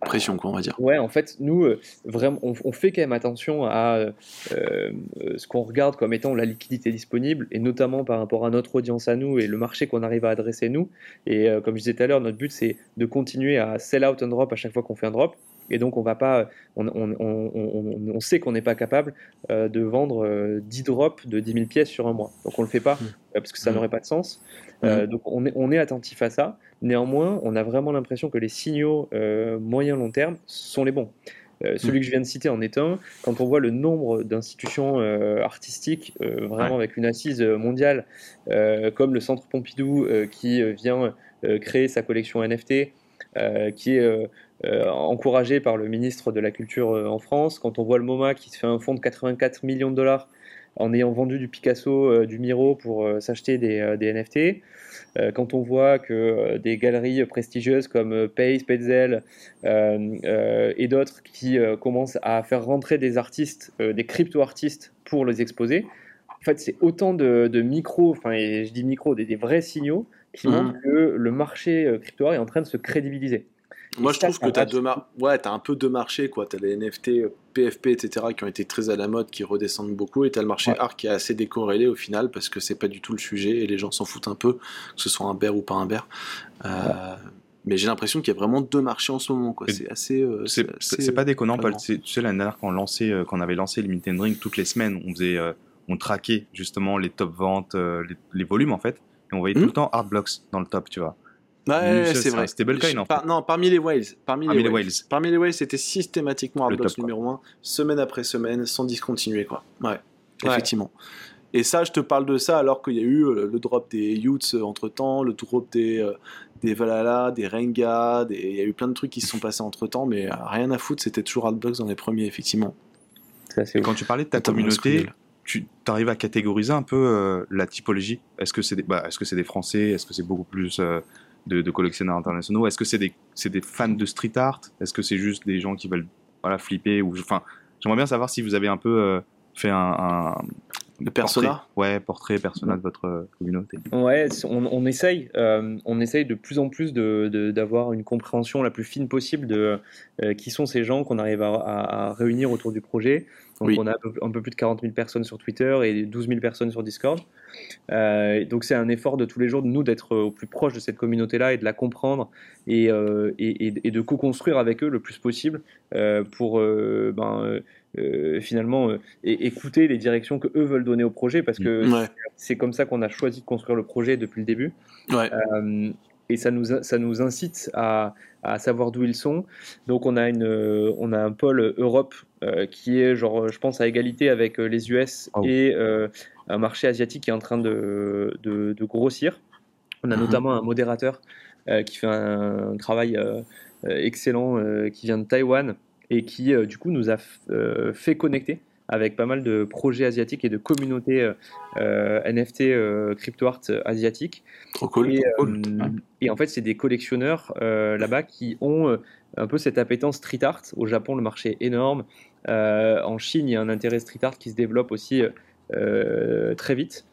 pression, quoi, on va dire. Ouais, en fait, nous, vraiment, on, on fait quand même attention à ce qu'on regarde comme étant la liquidité disponible, et notamment par rapport à notre audience à nous et le marché qu'on arrive à adresser nous. Et comme je disais tout à l'heure, notre but, c'est de continuer à sell out un drop à chaque fois qu'on fait un drop. Et donc, on va pas, on, on, on, on- on sait qu'on n'est pas capable euh, de vendre euh, 10 drops de 10 000 pièces sur un mois. Donc, on le fait pas Mm. euh, parce que ça Mm. n'aurait pas de sens. Euh, donc, on est, on est attentif à ça. Néanmoins, on a vraiment l'impression que les signaux moyen-long terme sont les bons. Euh, celui que je viens de citer en est un. Quand on voit le nombre d'institutions euh, artistiques, euh, vraiment avec une assise mondiale, comme le Centre Pompidou qui vient créer sa collection NFT, qui est euh, encouragé par le ministre de la Culture euh, en France, quand on voit le MoMA qui se fait un fonds de 84 millions de dollars en ayant vendu du Picasso, euh, du Miro pour s'acheter des, des NFT, quand on voit que des galeries prestigieuses comme Pace, Petzel et d'autres qui commencent à faire rentrer des artistes, des crypto-artistes pour les exposer, en fait, c'est autant de, de micros, enfin, je dis micros, des, des vrais signaux qui montrent que le marché crypto est en train de se crédibiliser. Moi, je trouve que tu as, reste- deux mar- ouais, as un peu deux marchés. Tu as les NFT, euh, PFP, etc., qui ont été très à la mode, qui redescendent beaucoup, et tu as le marché Ouais. art qui est assez décorrélé au final, parce que c'est pas du tout le sujet, et les gens s'en foutent un peu, que ce soit un bear ou pas un bear. Euh, Mais j'ai l'impression qu'il y a vraiment deux marchés en ce moment. C'est assez. euh, C'est assez, c'est pas déconnant, Paul. Tu sais, l'année dernière, quand on, lançait, euh, quand on avait lancé Limit and Drink, toutes les semaines, on faisait, on traquait justement les top ventes, les, les volumes en fait, et on voyait Hmm. tout le temps Art Blocks dans le top, tu vois. Ouais, c'est vrai. en Par- Non, parmi les whales. Parmi, Parmi les, les whales. whales. Parmi les whales, c'était systématiquement Le Hardblocks top, quoi. numéro 1, semaine après semaine, sans discontinuer, quoi. Ouais, Ouais. effectivement. Et ça, je te parle de ça alors qu'il y a eu euh, le drop des Utes entre temps, le drop des, euh, des Valhalla, des Renga, des... il y a eu plein de trucs qui se sont passés entre temps, mais euh, rien à foutre, c'était toujours Hardblocks dans les premiers, effectivement. Et quand tu parlais de ta communauté, tu arrives à catégoriser un peu euh, la typologie? Est-ce que c'est des, bah, est-ce que c'est des Français? Est-ce que c'est beaucoup plus euh, de, de collectionneurs internationaux Est-ce que c'est des, c'est des fans de street art? Est-ce que c'est juste des gens qui veulent voilà, flipper ou, Enfin, j'aimerais bien savoir si vous avez un peu euh, fait un, un Le persona? portrait, ouais, portrait, persona de votre euh, communauté. Ouais, on, on essaye, euh, on essaye de plus en plus de- de- d'avoir une compréhension la plus fine possible de euh, qui sont ces gens qu'on arrive à, à- à réunir autour du projet. Donc Oui. on a un peu, un peu plus de 40 000 personnes sur Twitter et 12 000 personnes sur Discord. Euh, donc c'est un effort de tous les jours de nous d'être au plus proche de cette communauté-là et de la comprendre et, euh, et, et- et de co-construire avec eux le plus possible euh, pour ben, finalement écouter les directions que eux veulent donner au projet parce que Ouais. c'est comme ça qu'on a choisi de construire le projet depuis le début. Ouais. Euh, et ça nous, ça nous incite à, à savoir d'où ils sont. Donc on a, une, euh, on a un pôle Europe euh, qui est, genre, je pense, à égalité avec euh, les US Oh. et euh, un marché asiatique qui est en train de, de, de grossir. On a Mhm. notamment un modérateur euh, qui fait un, travail euh, euh, excellent, euh, qui vient de Taïwan et qui, euh, du coup, nous a euh, fait connecter avec pas mal de projets asiatiques et de communautés euh, euh, NFT euh, crypto art euh, asiatiques. Trop cool. Et, cool. et en fait, c'est des collectionneurs là-bas qui ont un peu cette appétence street art. Au Japon, le marché est énorme. En Chine, il y a un intérêt street art qui se développe aussi très vite.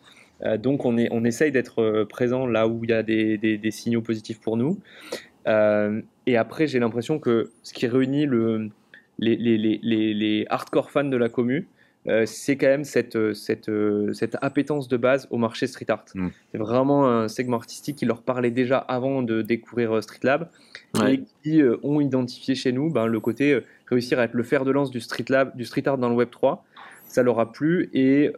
Donc, on, est, on essaye d'être présent là où il y a des, des- des signaux positifs pour nous. Euh, et après, j'ai l'impression que ce qui réunit le, les, les, les, les, les hardcore fans de la commu, euh, c'est quand même cette, euh, cette, euh, cette appétence de base au marché street art. Mm. C'est vraiment un segment artistique qui leur parlait déjà avant de découvrir Street Lab Ouais. et qui euh, ont identifié chez nous ben, le côté euh, réussir à être le fer de lance du street, lab, du street art dans le Web 3. Ça leur a plu et,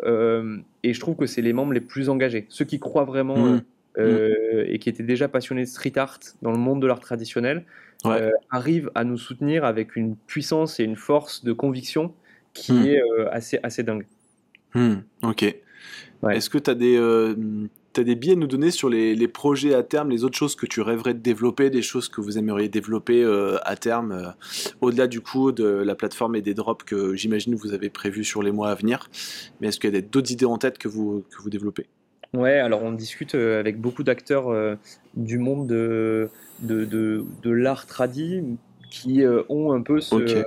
et je trouve que c'est les membres les plus engagés, ceux qui croient vraiment Mm. Euh, euh, et qui étaient déjà passionnés de street art dans le monde de l'art traditionnel Ouais. euh, arrivent à nous soutenir avec une puissance et une force de conviction qui Mm. est euh, assez, assez dingue. Hmm, ok. Ouais. Est-ce que tu as des, t'as des billes à nous donner sur les, les projets à terme, les autres choses que tu rêverais de développer, des choses que vous aimeriez développer à terme, au-delà du coup de la plateforme et des drops que j'imagine vous avez prévus sur les mois à venir Mais est-ce qu'il y a d'autres idées en tête que vous, que vous développez? Ouais, alors on discute euh, avec beaucoup d'acteurs euh, du monde de, de, de, de l'art tradi qui euh, ont un peu ce,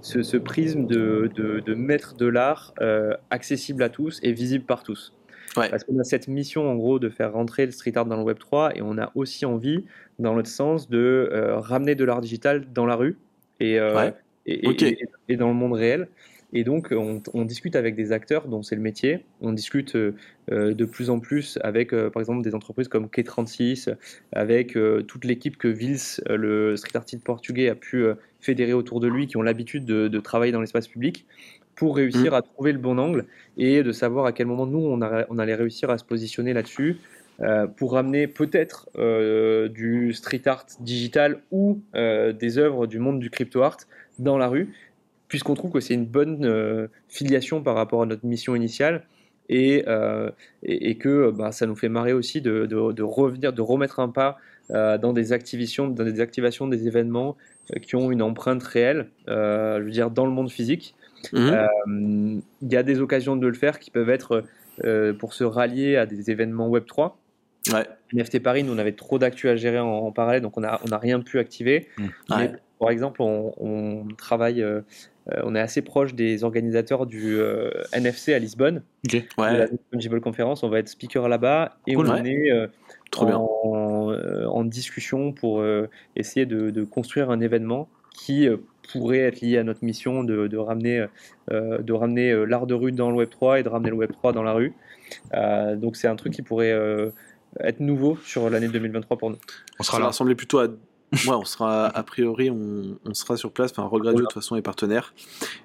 ce, ce prisme de, de, de mettre de l'art euh, accessible à tous et visible par tous. Ouais. Parce qu'on a cette mission en gros de faire rentrer le street art dans le Web 3 et on a aussi envie, dans l'autre sens, de ramener de l'art digital dans la rue et, Ouais. et- et dans le monde réel. Et donc, on, on discute avec des acteurs dont c'est le métier. On discute euh, euh, de plus en plus avec, euh, par exemple, des entreprises comme K36, avec euh, toute l'équipe que Vils, le street artiste portugais, a pu fédérer autour de lui, qui ont l'habitude de, de travailler dans l'espace public, pour réussir à trouver le bon angle et de savoir à quel moment nous, on, a- on allait réussir à se positionner là-dessus. pour ramener peut-être du street art digital ou des œuvres du monde du crypto art dans la rue, puisqu'on trouve que c'est une bonne euh, filiation par rapport à notre mission initiale et, euh, et, et que bah, ça nous fait marrer aussi de, de- de revenir, de remettre un pas euh, dans des activations, dans des activations des événements euh, qui ont une empreinte réelle, euh, je veux dire dans le monde physique. Euh, Il y a des occasions de le faire qui peuvent être euh, pour se rallier à des événements Web 3. Ouais. NFT Paris, nous on avait trop d'actu à gérer en, en parallèle, donc on n'a on a rien pu activer. Mm. Mais, Ouais. par exemple, on, on travaille, euh, euh, on est assez proche des organisateurs du euh, NFC à Lisbonne, de la Ouais. Fungible Conference. On va être speaker là-bas et Cool, on ouais. est euh, Trop bien. en, euh, en discussion pour euh, essayer de, de construire un événement qui euh, pourrait être lié à notre mission de, de ramener, euh, de ramener euh, l'art de rue dans le Web 3 et de ramener le Web 3 dans la rue. Euh, donc c'est un truc qui pourrait euh, être nouveau sur l'année 2023 pour nous. On Ça sera là. ressembler plutôt à. Ouais, on sera a priori, on, on sera sur place. Enfin, Regradio de toute façon est partenaire.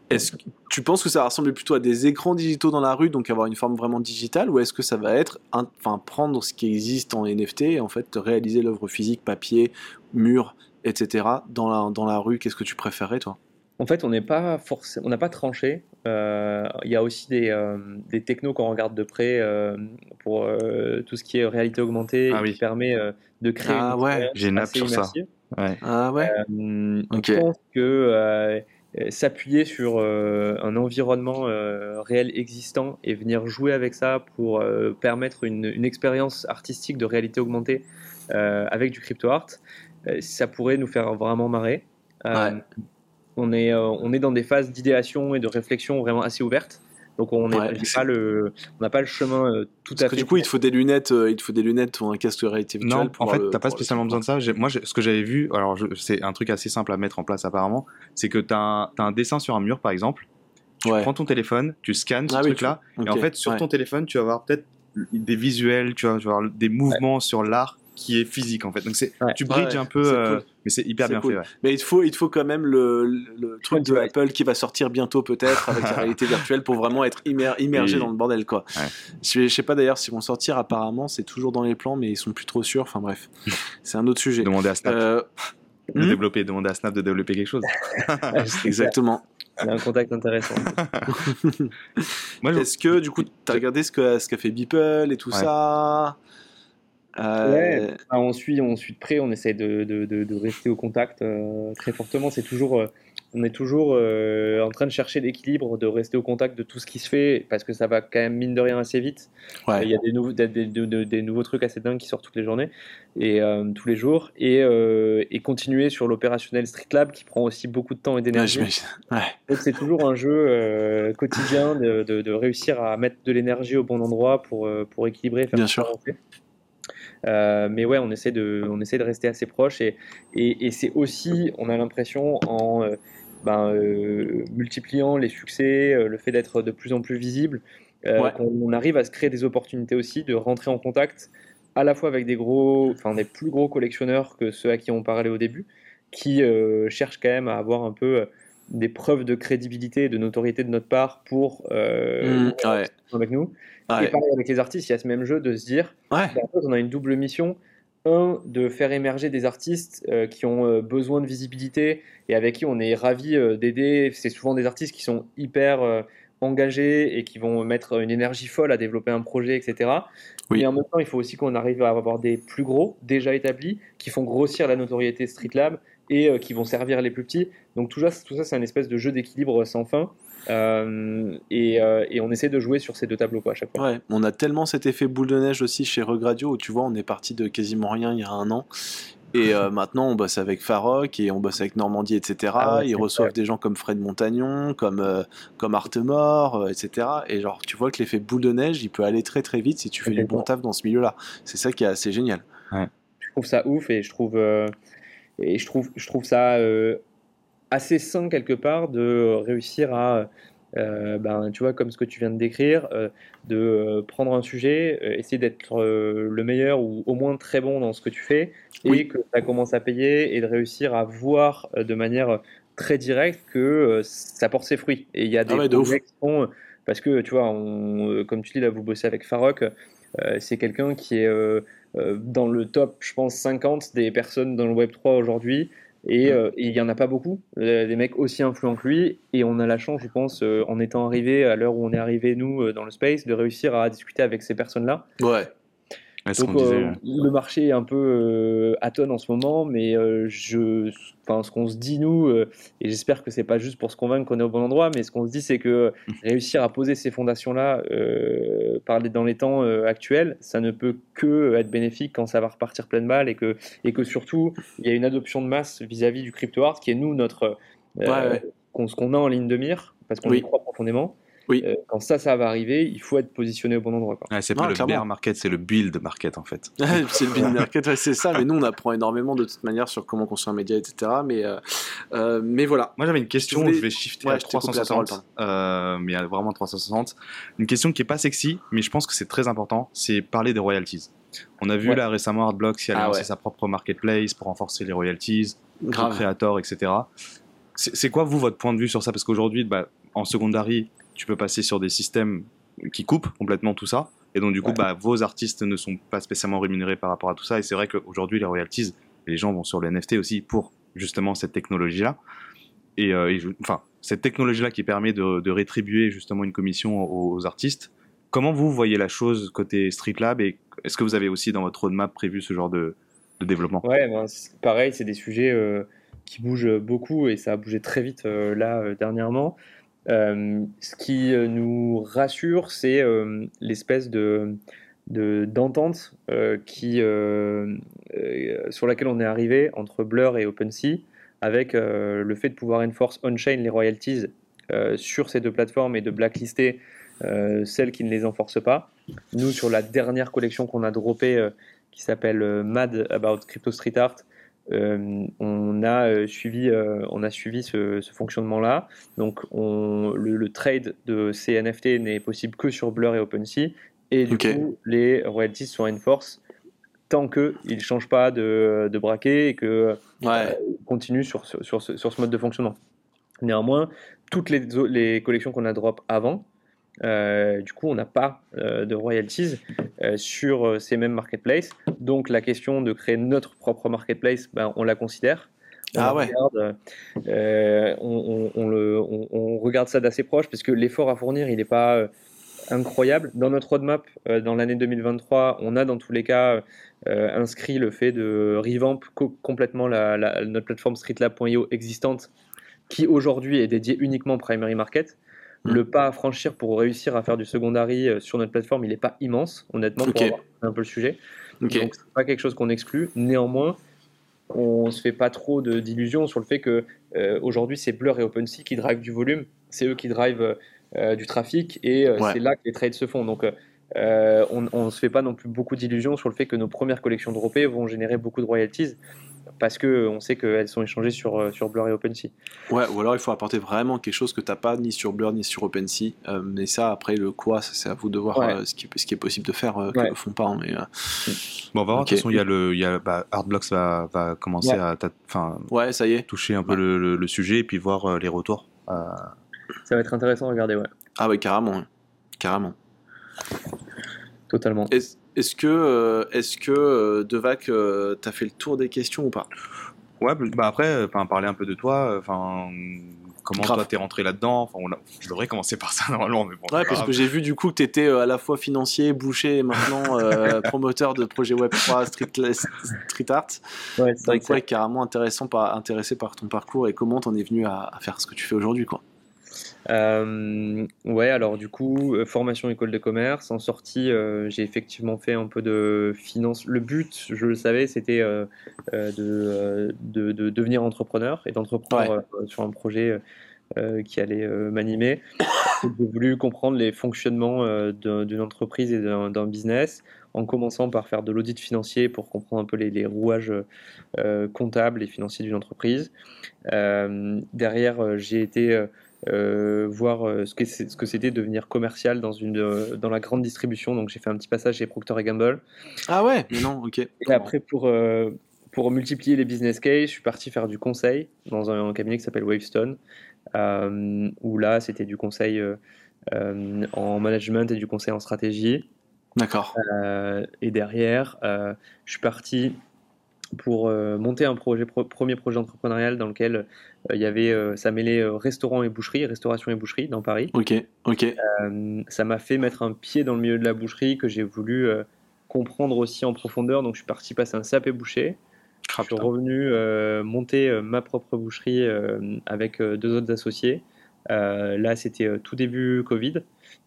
Est-ce que tu penses que ça va ressembler plutôt à des écrans digitaux dans la rue, donc avoir une forme vraiment digitale, ou est-ce que ça va être, enfin, prendre ce qui existe en NFT et en fait réaliser l'œuvre physique, papier, mur, etc. dans la dans la rue? Qu'est-ce que tu préférerais, toi? En fait, on n'est pas forcé, on n'a pas tranché. Euh, Il y a aussi des, euh, des technos qu'on regarde de près euh, pour euh, tout ce qui est réalité augmentée Ah oui. qui permet euh, de créer Ah une ouais, j'ai une app sur ça. Ouais. Ah ouais. Euh, Ok. Je pense que s'appuyer sur euh, un environnement euh, réel existant et venir jouer avec ça pour euh, permettre une, une expérience artistique de réalité augmentée euh, avec du crypto art, euh, ça pourrait nous faire vraiment marrer. Euh, Ouais. On, est, euh, on est dans des phases d'idéation et de réflexion vraiment assez ouvertes. Donc on Ouais. j'ai pas le, on n'a pas le chemin euh, tout Parce à que fait. du coup, il te faut des lunettes, euh, il te faut des lunettes ou un casque de réalité virtuelle. Non, pour en fait, t'as pas spécialement besoin de ça. Moi, ce que j'avais vu, alors c'est un truc assez simple à mettre en place apparemment, c'est que t'as un, t'as un dessin sur un mur, par exemple, Tu Ouais. prends ton téléphone, tu scannes ce Ah oui, truc-là, tu- et en fait, sur ouais. ton téléphone, tu vas avoir peut-être des visuels, tu vas tu vas avoir des mouvements sur l'art qui est physique en fait. Donc c'est, Ouais. tu bridges Ouais, un peu, euh, cool. mais c'est hyper bien cool. fait. ouais. Mais il te faut, il te faut quand même le, truc de Ouais. Apple qui va sortir bientôt peut-être avec la réalité virtuelle pour vraiment être immer- immergé Oui. dans le bordel quoi. Ouais. Je, je sais pas d'ailleurs s'ils vont sortir apparemment, c'est toujours dans les plans mais ils sont plus trop sûrs. Enfin bref, c'est un autre sujet. Demander à Snap Euh, de hmm développer, demander à Snap de développer quelque chose. exactement. Il y a un contact intéressant. Est-ce que du coup t'as regardé ce que ce qu'a fait Beeple et tout Ouais. ça? Euh, Ouais. Ah, on, suit, on suit de près, on essaie de, de, de, de rester au contact euh, très fortement. C'est toujours, euh, on est toujours en train de chercher l'équilibre, de rester au contact de tout ce qui se fait, parce que ça va quand même mine de rien assez vite. Ouais. Il y a des, nouveaux, des, des- des- des nouveaux trucs assez dingues qui sortent toutes les journées et tous les jours, et, et continuer sur l'opérationnel Street Lab qui prend aussi beaucoup de temps et d'énergie. j'imagine. Ouais. Donc c'est toujours un jeu quotidien de, réussir à mettre de l'énergie au bon endroit pour, pour équilibrer, faire Bien sûr. avancer. Euh, mais ouais, on essaie de, on essaie de rester assez proche et, et, et c'est aussi, on a l'impression, en euh, ben, euh, multipliant les succès, le fait d'être de plus en plus visible, Ouais. qu'on arrive à se créer des opportunités aussi de rentrer en contact à la fois avec des gros, enfin des plus gros collectionneurs que ceux à qui on parlait au début, qui cherchent quand même à avoir un peu des preuves de crédibilité et de notoriété de notre part pour euh, Mmh, ouais. avec nous. Et pareil avec les artistes, il y a ce même jeu de se dire, Ouais. bah, on a une double mission. Un, de faire émerger des artistes euh, qui ont euh, besoin de visibilité et avec qui on est ravi euh, d'aider. C'est souvent des artistes qui sont hyper engagés et qui vont mettre une énergie folle à développer un projet, etc. Oui. Et en même temps, il faut aussi qu'on arrive à avoir des plus gros, déjà établis, qui font grossir la notoriété Street Lab et euh, qui vont servir les plus petits. Donc tout ça, tout ça c'est un espèce de jeu d'équilibre sans fin. Euh, et, euh, et on essaie de jouer sur ces deux tableaux quoi, à chaque fois. Ouais, on a tellement cet effet boule de neige aussi chez Regradio où tu vois, on est parti de quasiment rien il y a un an. Et euh, maintenant, on bosse avec Farok et on bosse avec Normandie, etc. Ah ouais, Ils reçoivent des gens comme Fred Montagnon, comme, euh, comme Artemore, euh, etc. Et genre, tu vois que l'effet boule de neige, il peut aller très très vite si tu fais du bon taf dans ce milieu-là. C'est ça qui est assez génial. je trouve ça ouf et je trouve euh, et je trouve je trouve ça euh, assez sain quelque part de réussir à euh, ben tu vois comme ce que tu viens de décrire euh, de prendre un sujet essayer d'être le meilleur ou au moins très bon dans ce que tu fais. Et Oui. que ça commence à payer et de réussir à voir de manière très directe que ça porte ses fruits. Et il y a des Ah ouais, de projets qui sont parce que tu vois on, comme tu dis là vous bossez avec Farok c'est quelqu'un qui est dans le top, je pense, 50 des personnes dans le Web3 aujourd'hui. Et euh, il n'y en a pas beaucoup, euh, des mecs aussi influents que lui. Et on a la chance, je pense, euh, en étant arrivé à l'heure où on est arrivé, nous, euh, dans le space, de réussir à discuter avec ces personnes-là. Ouais. Ouais, Donc, euh, le marché est un peu euh, atone en ce moment, mais euh, je, ce qu'on se dit nous, euh, et j'espère que c'est pas juste pour se convaincre qu'on est au bon endroit, mais ce qu'on se dit, c'est que réussir à poser ces fondations-là euh, dans les temps actuels, ça ne peut que être bénéfique quand ça va repartir pleine balle et que, et que surtout il y a une adoption de masse vis-à-vis du crypto art qui est nous notre Ouais, ouais. qu'on- ce qu'on a en ligne de mire parce qu'on Oui. y croit profondément. Oui. Euh, quand ça, ça va arriver, il faut être positionné au bon endroit. Quoi. Ouais, c'est pas le clairement. bear market, c'est le build market en fait. c'est le build market, ouais, c'est ça. Mais nous, on apprend énormément de toute manière sur comment construire un média, etc. Mais, euh, euh, mais voilà. Moi j'avais une question, Je voulais- je vais shifter Ouais, à je t'ai coupé la 360, euh, mais à vraiment 360. Une question qui est pas sexy, mais je pense que c'est très important, c'est parler des royalties. On a vu Ouais. là récemment Artblocks qui a Ah lancé ouais. sa propre marketplace pour renforcer les royalties, Grave. Creator, etc. C'est c'est quoi vous votre point de vue sur ça? Parce qu'aujourd'hui, bah, en secondary, tu peux passer sur des systèmes qui coupent complètement tout ça. Et donc, du coup, Ouais. bah, vos artistes ne sont pas spécialement rémunérés par rapport à tout ça. Et c'est vrai qu'aujourd'hui, les royalties, les gens vont sur le NFT aussi pour justement cette technologie-là. Et, euh, et je- enfin, cette technologie-là qui permet de, de rétribuer justement une commission aux, aux artistes. Comment vous voyez la chose côté Street Lab et est-ce que vous avez aussi dans votre roadmap prévu ce genre de, de développement? Ouais, ben, pareil, c'est des sujets euh, qui bougent beaucoup et ça a bougé très vite euh, là dernièrement. Euh, ce qui euh, nous rassure, c'est euh, l'espèce de de- d'entente qui sur laquelle on est arrivé entre Blur et OpenSea avec le fait de pouvoir enforce on-chain les royalties sur ces deux plateformes et de blacklister celles qui ne les enforcent pas. Nous, sur la dernière collection qu'on a droppée, qui s'appelle Mad About Crypto Street Art, euh, on a euh, suivi, euh, on a suivi ce, ce fonctionnement-là. Donc, on, le, le trade de ces NFT n'est possible que sur Blur et OpenSea. Et du coup, les royalties sont enforce tant qu'ils ne changent pas de, de braquet et que Ouais. continue sur, ce- sur, ce, sur ce mode de fonctionnement. Néanmoins, toutes les, les collections qu'on a drop avant, euh, du coup, on n'a pas euh, de royalties euh, sur ces mêmes marketplaces. Donc, la question de créer notre propre marketplace, ben, on la considère. On Ah la ouais. regarde, on, on- on le- on- on regarde ça d'assez proche parce que l'effort à fournir, il n'est pas incroyable. Dans notre roadmap, dans l'année 2023, on a dans tous les cas inscrit le fait de revamp co- complètement la, la- notre plateforme streetlab.io existante qui aujourd'hui est dédiée uniquement primary market. Le pas à franchir pour réussir à faire du secondary euh, sur notre plateforme, il n'est pas immense, honnêtement, pour Ok. avoir un peu le sujet. Ok. Donc, c'est pas quelque chose qu'on exclut. Néanmoins, on se fait pas trop d'illusions sur le fait que euh, aujourd'hui, c'est Blur et OpenSea qui drivent du volume. C'est eux qui drivent euh, du trafic et euh, Ouais. c'est là que les trades se font. Donc, on, on se fait pas non plus beaucoup d'illusions sur le fait que nos premières collections droppées vont générer beaucoup de royalties parce que on sait qu'elles sont échangées sur, euh, sur Blur et OpenSea. Ouais, ou alors il faut apporter vraiment quelque chose que t'as pas ni sur Blur ni sur OpenSea. Euh, mais ça, après, le quoi, c'est à vous de voir Ouais. euh, ce, qui, ce qui est possible de faire, euh, Ouais. que le font pas. hein, mais, euh, Bon, on va voir. De toute façon, il y a le, il y a, bah, Artblocks va, va commencer Ouais. à, enfin, ouais, ça y est. toucher un peu Ouais. le, le- le sujet et puis voir euh, les retours. Euh, Ça va être intéressant à regarder, ouais, Ah ouais, carrément. ouais. Carrément. totalement. Est-ce que, euh, est-ce que euh, Devac, euh, t'as fait le tour des questions ou pas? Ouais, bah après, euh, enfin, parler un peu de toi, euh, enfin, comment Grave. toi t'es rentré là-dedans. Enfin, on a- je devrais commencer par ça normalement, mais bon. Ouais, parce que j'ai vu du coup que t'étais euh, à la fois financier, boucher et maintenant euh, promoteur de projet Web3 Street, street Art. Ouais, C'est vrai que ouais, carrément intéressant par, intéressé par ton parcours et comment t'en es venu à, à faire ce que tu fais aujourd'hui. quoi. Euh, ouais, alors du coup, euh, formation école de commerce. En sortie, euh, j'ai effectivement fait un peu de finance. Le but, je le savais, c'était euh, de, de, de devenir entrepreneur et d'entreprendre sur un projet qui allait m'animer. J'ai voulu comprendre les fonctionnements d'un- d'une entreprise et d'un business, en commençant par faire de l'audit financier pour comprendre un peu les, les rouages comptables et financiers d'une entreprise. Derrière, j'ai été euh, voir euh, ce que c'est- ce que c'était devenir commercial dans, une, euh, dans la grande distribution. Donc j'ai fait un petit passage chez Procter Gamble. Ah ouais Mais non, ok. Et après, pour, euh, pour multiplier les business cases, je suis parti faire du conseil dans un, cabinet qui s'appelle Wavestone, euh, où là, c'était du conseil euh, euh, en management et du conseil en stratégie. D'accord. Euh, et derrière, euh, je suis parti pour euh, monter un projet, pro- premier projet entrepreneurial dans lequel euh, il y avait, euh, ça mêlait restaurant et boucherie, restauration et boucherie dans Paris. Ok, ok. Ça m'a fait mettre un pied dans le milieu de la boucherie que j'ai voulu comprendre aussi en profondeur. Donc je suis parti passer un CAP boucher. Ah, Je suis putain. revenu euh, monter euh, ma propre boucherie euh, avec deux autres associés. Là, c'était tout début Covid.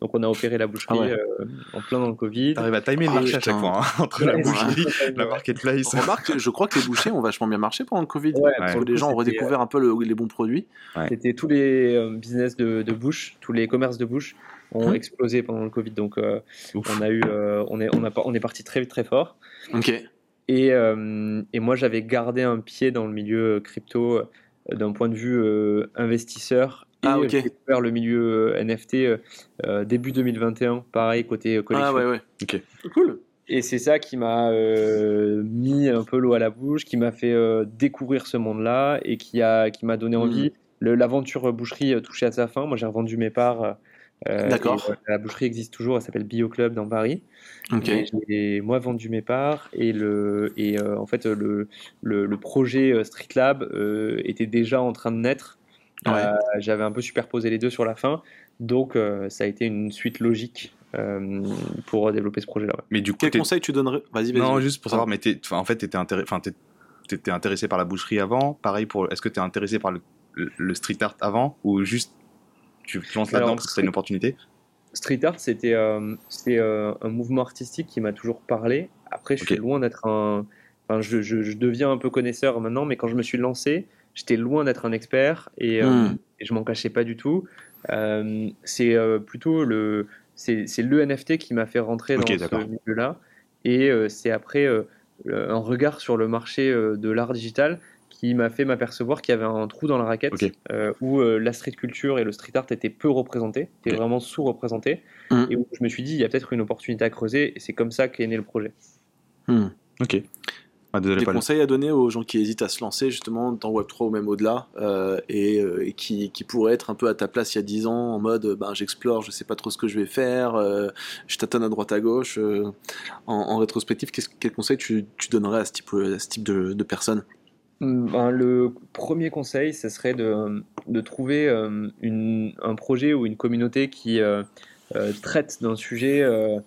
Donc on a opéré la boucherie Ah ouais. euh, en plein dans le Covid. T'arrives à timer le Ah, marché à chaque fois, hein, entre la boucherie, la marketplace. Remarque, je crois que les bouchers ont vachement bien marché pendant le Covid. Ouais, parce que les gens ont redécouvert un peu le- les bons produits. C'était tous les euh, business de, de bouche, tous les commerces de bouche ont Hmm. explosé pendant le Covid. Donc euh, on a eu, euh, on est, on a, pas- on est parti très vite très fort. Ok. Et, euh, et moi j'avais gardé un pied dans le milieu crypto euh, d'un point de vue euh, investisseur. Ah, ok. j'ai découvert le milieu euh, NFT euh, euh, début 2021, pareil côté euh, collection. Ah ouais, ouais. Ok. Cool. Et c'est ça qui m'a euh, mis un peu l'eau à la bouche, qui m'a fait euh, découvrir ce monde-là et qui a qui m'a donné Mhm. envie. Le- L'aventure boucherie euh, touchait à sa fin. Moi, j'ai revendu mes parts. euh, D'accord. euh, la boucherie existe toujours. Elle s'appelle Bio Club dans Paris. Ok. Et J'ai moi vendu mes parts et le et euh, en fait le le, le projet euh, Street Lab euh, était déjà en train de naître. Ouais. Euh, J'avais un peu superposé les deux sur la fin, donc euh, ça a été une suite logique euh, pour développer ce projet-là. ouais. Mais du coup, Quel conseil tu donnerais? Vas-y, vas-y. non, juste pour savoir, mais en fait, t'étais intéressé, enfin, t'es- t'étais intéressé par la boucherie avant. Pareil pour, est-ce que t'es intéressé par le, street art avant? Ou juste tu te lances là-dedans parce que t'as une opportunité? Street art, c'était euh, euh, un mouvement artistique qui m'a toujours parlé. Après, je suis loin d'être un. Enfin, je, je- je deviens un peu connaisseur maintenant, mais quand je me suis lancé, j'étais loin d'être un expert et, euh, Hmm. et je m'en cachais pas du tout. Euh, c'est euh, plutôt le c'est c'est le NFT qui m'a fait rentrer dans ce milieu-là. Et c'est après, un regard sur le marché de l'art digital qui m'a fait m'apercevoir qu'il y avait un trou dans la raquette euh, où euh, la street culture et le street art étaient peu représentés, étaient vraiment sous-représentés, Mm. et où je me suis dit il y a peut-être une opportunité à creuser, et c'est comme ça qu'est né le projet. Hmm. Ok. Ah, désolé, Des conseils à donner aux gens qui hésitent à se lancer justement dans Web3 ou même au-delà euh, et, euh, et qui, qui pourraient être un peu à ta place il y a 10 ans en mode ben, j'explore, je sais pas trop ce que je vais faire, euh, je tâtonne à droite à gauche. euh, en, en rétrospective, qu'est-ce- quel conseil tu, tu donnerais à ce type, à ce type de, de personnes? Ben, le premier conseil, ce serait de, de trouver euh, une- un projet ou une communauté qui euh, euh, traite d'un sujet euh,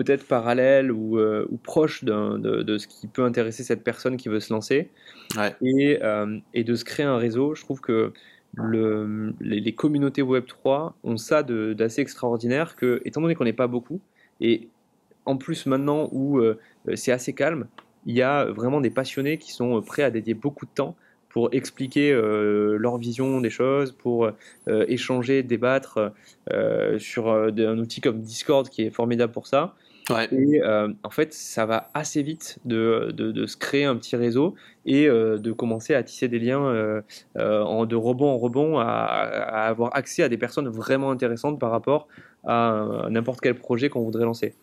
peut-être parallèle ou, euh, ou proche de, de ce qui peut intéresser cette personne qui veut se lancer Ouais. et, euh, et de se créer un réseau. Je trouve que le, les, les communautés Web3 ont ça d'assez extraordinaire que, étant donné qu'on n'est pas beaucoup, et en plus maintenant où euh, c'est assez calme, il y a vraiment des passionnés qui sont prêts à dédier beaucoup de temps pour expliquer euh, leur vision des choses, pour euh, échanger, débattre euh, sur un outil comme Discord qui est formidable pour ça. Et euh, en fait, ça va assez vite de, de, se créer un petit réseau et euh, de commencer à tisser des liens euh, en, de rebond en rebond, à, à avoir accès à des personnes vraiment intéressantes par rapport à n'importe quel projet qu'on voudrait lancer.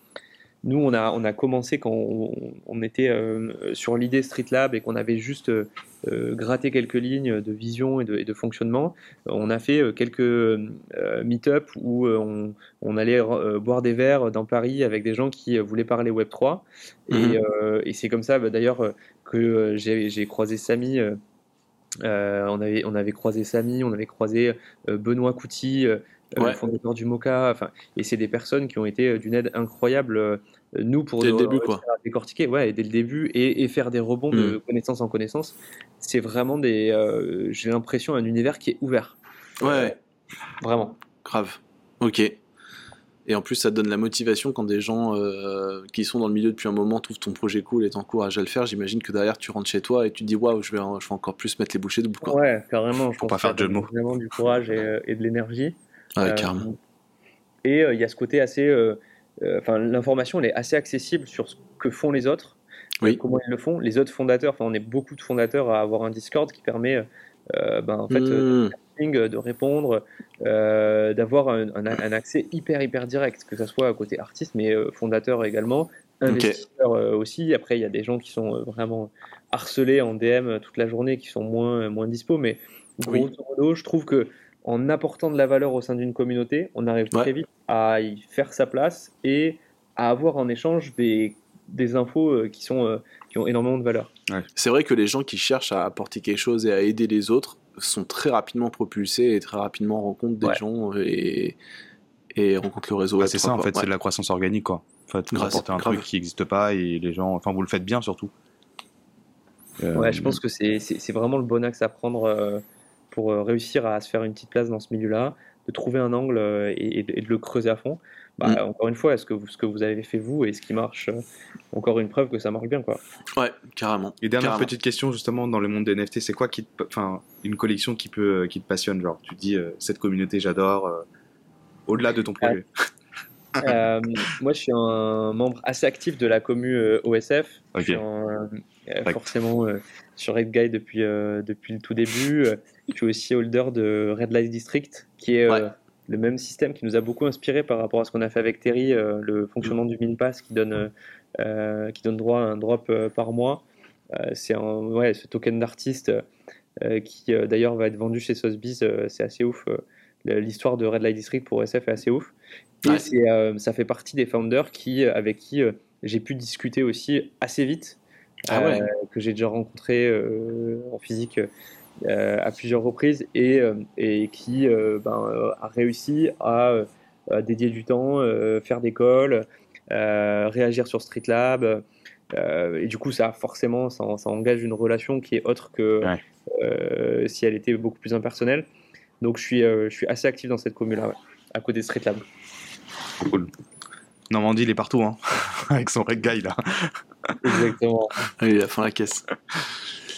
Nous, on a, on a commencé quand on, on était euh, sur l'idée Street Lab et qu'on avait juste euh, gratté quelques lignes de vision et de, et de fonctionnement. On a fait euh, quelques meet-up où on, on allait boire des verres dans Paris avec des gens qui voulaient parler Web3. Mhm. Et, et c'est comme ça, bah, d'ailleurs, que j'ai croisé Samy. euh, on, avait, on avait croisé Samy, on avait croisé euh, Benoît Couty, Ouais. fondateur du Mocha. Enfin, et c'est des personnes qui ont été euh, d'une aide incroyable, euh, nous, pour Dès le nous début, réussir quoi. à décortiquer, ouais, dès le début, et, et faire des rebonds de Mm. connaissance en connaissance. C'est vraiment des. euh, J'ai l'impression un univers qui est ouvert. Ouais, Vraiment. grave. Ok. Et en plus, ça te donne la motivation quand des gens euh, qui sont dans le milieu depuis un moment trouvent ton projet cool et t'encouragent à le faire. J'imagine que derrière, tu rentres chez toi et tu te dis waouh, je vais, je vais encore plus mettre les bouchées doubles. Quoi. Ouais, carrément. Je Pour pense pas faire de jeu de donne mots. Vraiment du courage et, euh, et de l'énergie. Ouais, Euh, carrément. Et euh, il y a ce côté assez. euh, Enfin, l'information, elle est assez accessible sur ce que font les autres, Oui. comment ils le font. Les autres fondateurs, enfin, on est beaucoup de fondateurs à avoir un Discord qui permet, euh, ben, en fait, euh, Mmh. de répondre, euh, d'avoir un, un- un accès hyper hyper direct, que ce soit à côté artiste, mais fondateur également, investisseur aussi. Après, il y a des gens qui sont vraiment harcelés en DM toute la journée, qui sont moins moins dispo, mais Oui. grosso modo, je trouve que en apportant de la valeur au sein d'une communauté, on arrive Ouais. très vite à y faire sa place et à avoir en échange des, des infos euh, qui sont euh, qui ont énormément de valeur. C'est vrai que les gens qui cherchent à apporter quelque chose et à aider les autres sont très rapidement propulsés et très rapidement rencontrent des Ouais. gens et, et rencontrent le réseau. Bah, Web3, c'est ça, en fait, Ouais. c'est de la croissance organique, quoi. En fait, vous Grâce- apportez un grave. truc qui n'existe pas et les gens, enfin, vous le faites bien surtout. Euh, Ouais, je pense que c'est vraiment le bon axe à prendre euh, pour euh, réussir à se faire une petite place dans ce milieu-là, de trouver un angle euh, et, et de, et de le creuser à fond. Bah, Mm. Encore une fois, est-ce que vous, ce que vous avez fait vous et ce qui marche, euh, encore une preuve que ça marche bien. Quoi. Ouais, carrément. Et dernière Carrément. petite question justement dans le monde des NFT, c'est quoi qui enfin, une collection qui peut, qui te passionne, genre tu dis euh, cette communauté j'adore, euh, au-delà de ton projet. Euh, moi, je suis un membre assez actif de la commu euh, OSF. Je Ok. suis en, Tac. forcément euh, sur Red Guy depuis, euh, depuis le tout début. Euh, Je suis aussi holder de Red Light District, qui est euh, Ouais. le même système qui nous a beaucoup inspiré par rapport à ce qu'on a fait avec Terry, le fonctionnement du min pass qui donne, qui donne droit à un drop par mois. C'est un, ouais, ce token d'artiste qui d'ailleurs va être vendu chez Sotheby's, c'est assez ouf. L'histoire de Red Light District pour SF est assez ouf. Et Ouais. c'est, euh, ça fait partie des founders qui, avec qui euh, j'ai pu discuter aussi assez vite, Ah ouais. euh, que j'ai déjà rencontré euh, en physique euh, à plusieurs reprises et, et qui euh, ben, a réussi à, à dédier du temps, euh, faire des calls, euh, réagir sur Street Lab. euh, et du coup, ça forcément, ça, ça engage une relation qui est autre que Ouais. euh, si elle était beaucoup plus impersonnelle. Donc, je suis, euh, je suis assez actif dans cette commune-là, ouais, à côté de Street Lab. Cool. Normandie, il est partout, hein, avec son red guy là. Exactement. Allez, la fin la caisse.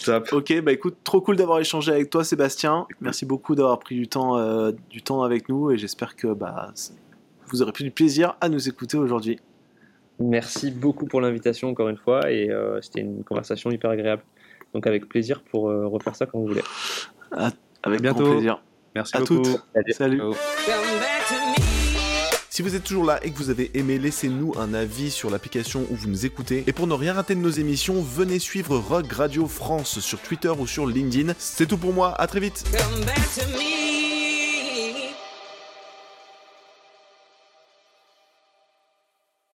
Top. Ok, bah écoute, trop cool d'avoir échangé avec toi, Sébastien. Merci beaucoup d'avoir pris du temps, euh, du temps avec nous et j'espère que bah, vous aurez pris du plaisir à nous écouter aujourd'hui. Merci beaucoup pour l'invitation encore une fois et euh, c'était une conversation hyper agréable. Donc avec plaisir pour euh, refaire ça quand vous voulez. Avec bientôt. grand plaisir. Merci À beaucoup. toutes. Salut. Salut. Si vous êtes toujours là et que vous avez aimé, laissez-nous un avis sur l'application où vous nous écoutez. Et pour ne rien rater de nos émissions, venez suivre Rock Radio France sur Twitter ou sur LinkedIn. C'est tout pour moi, à très vite.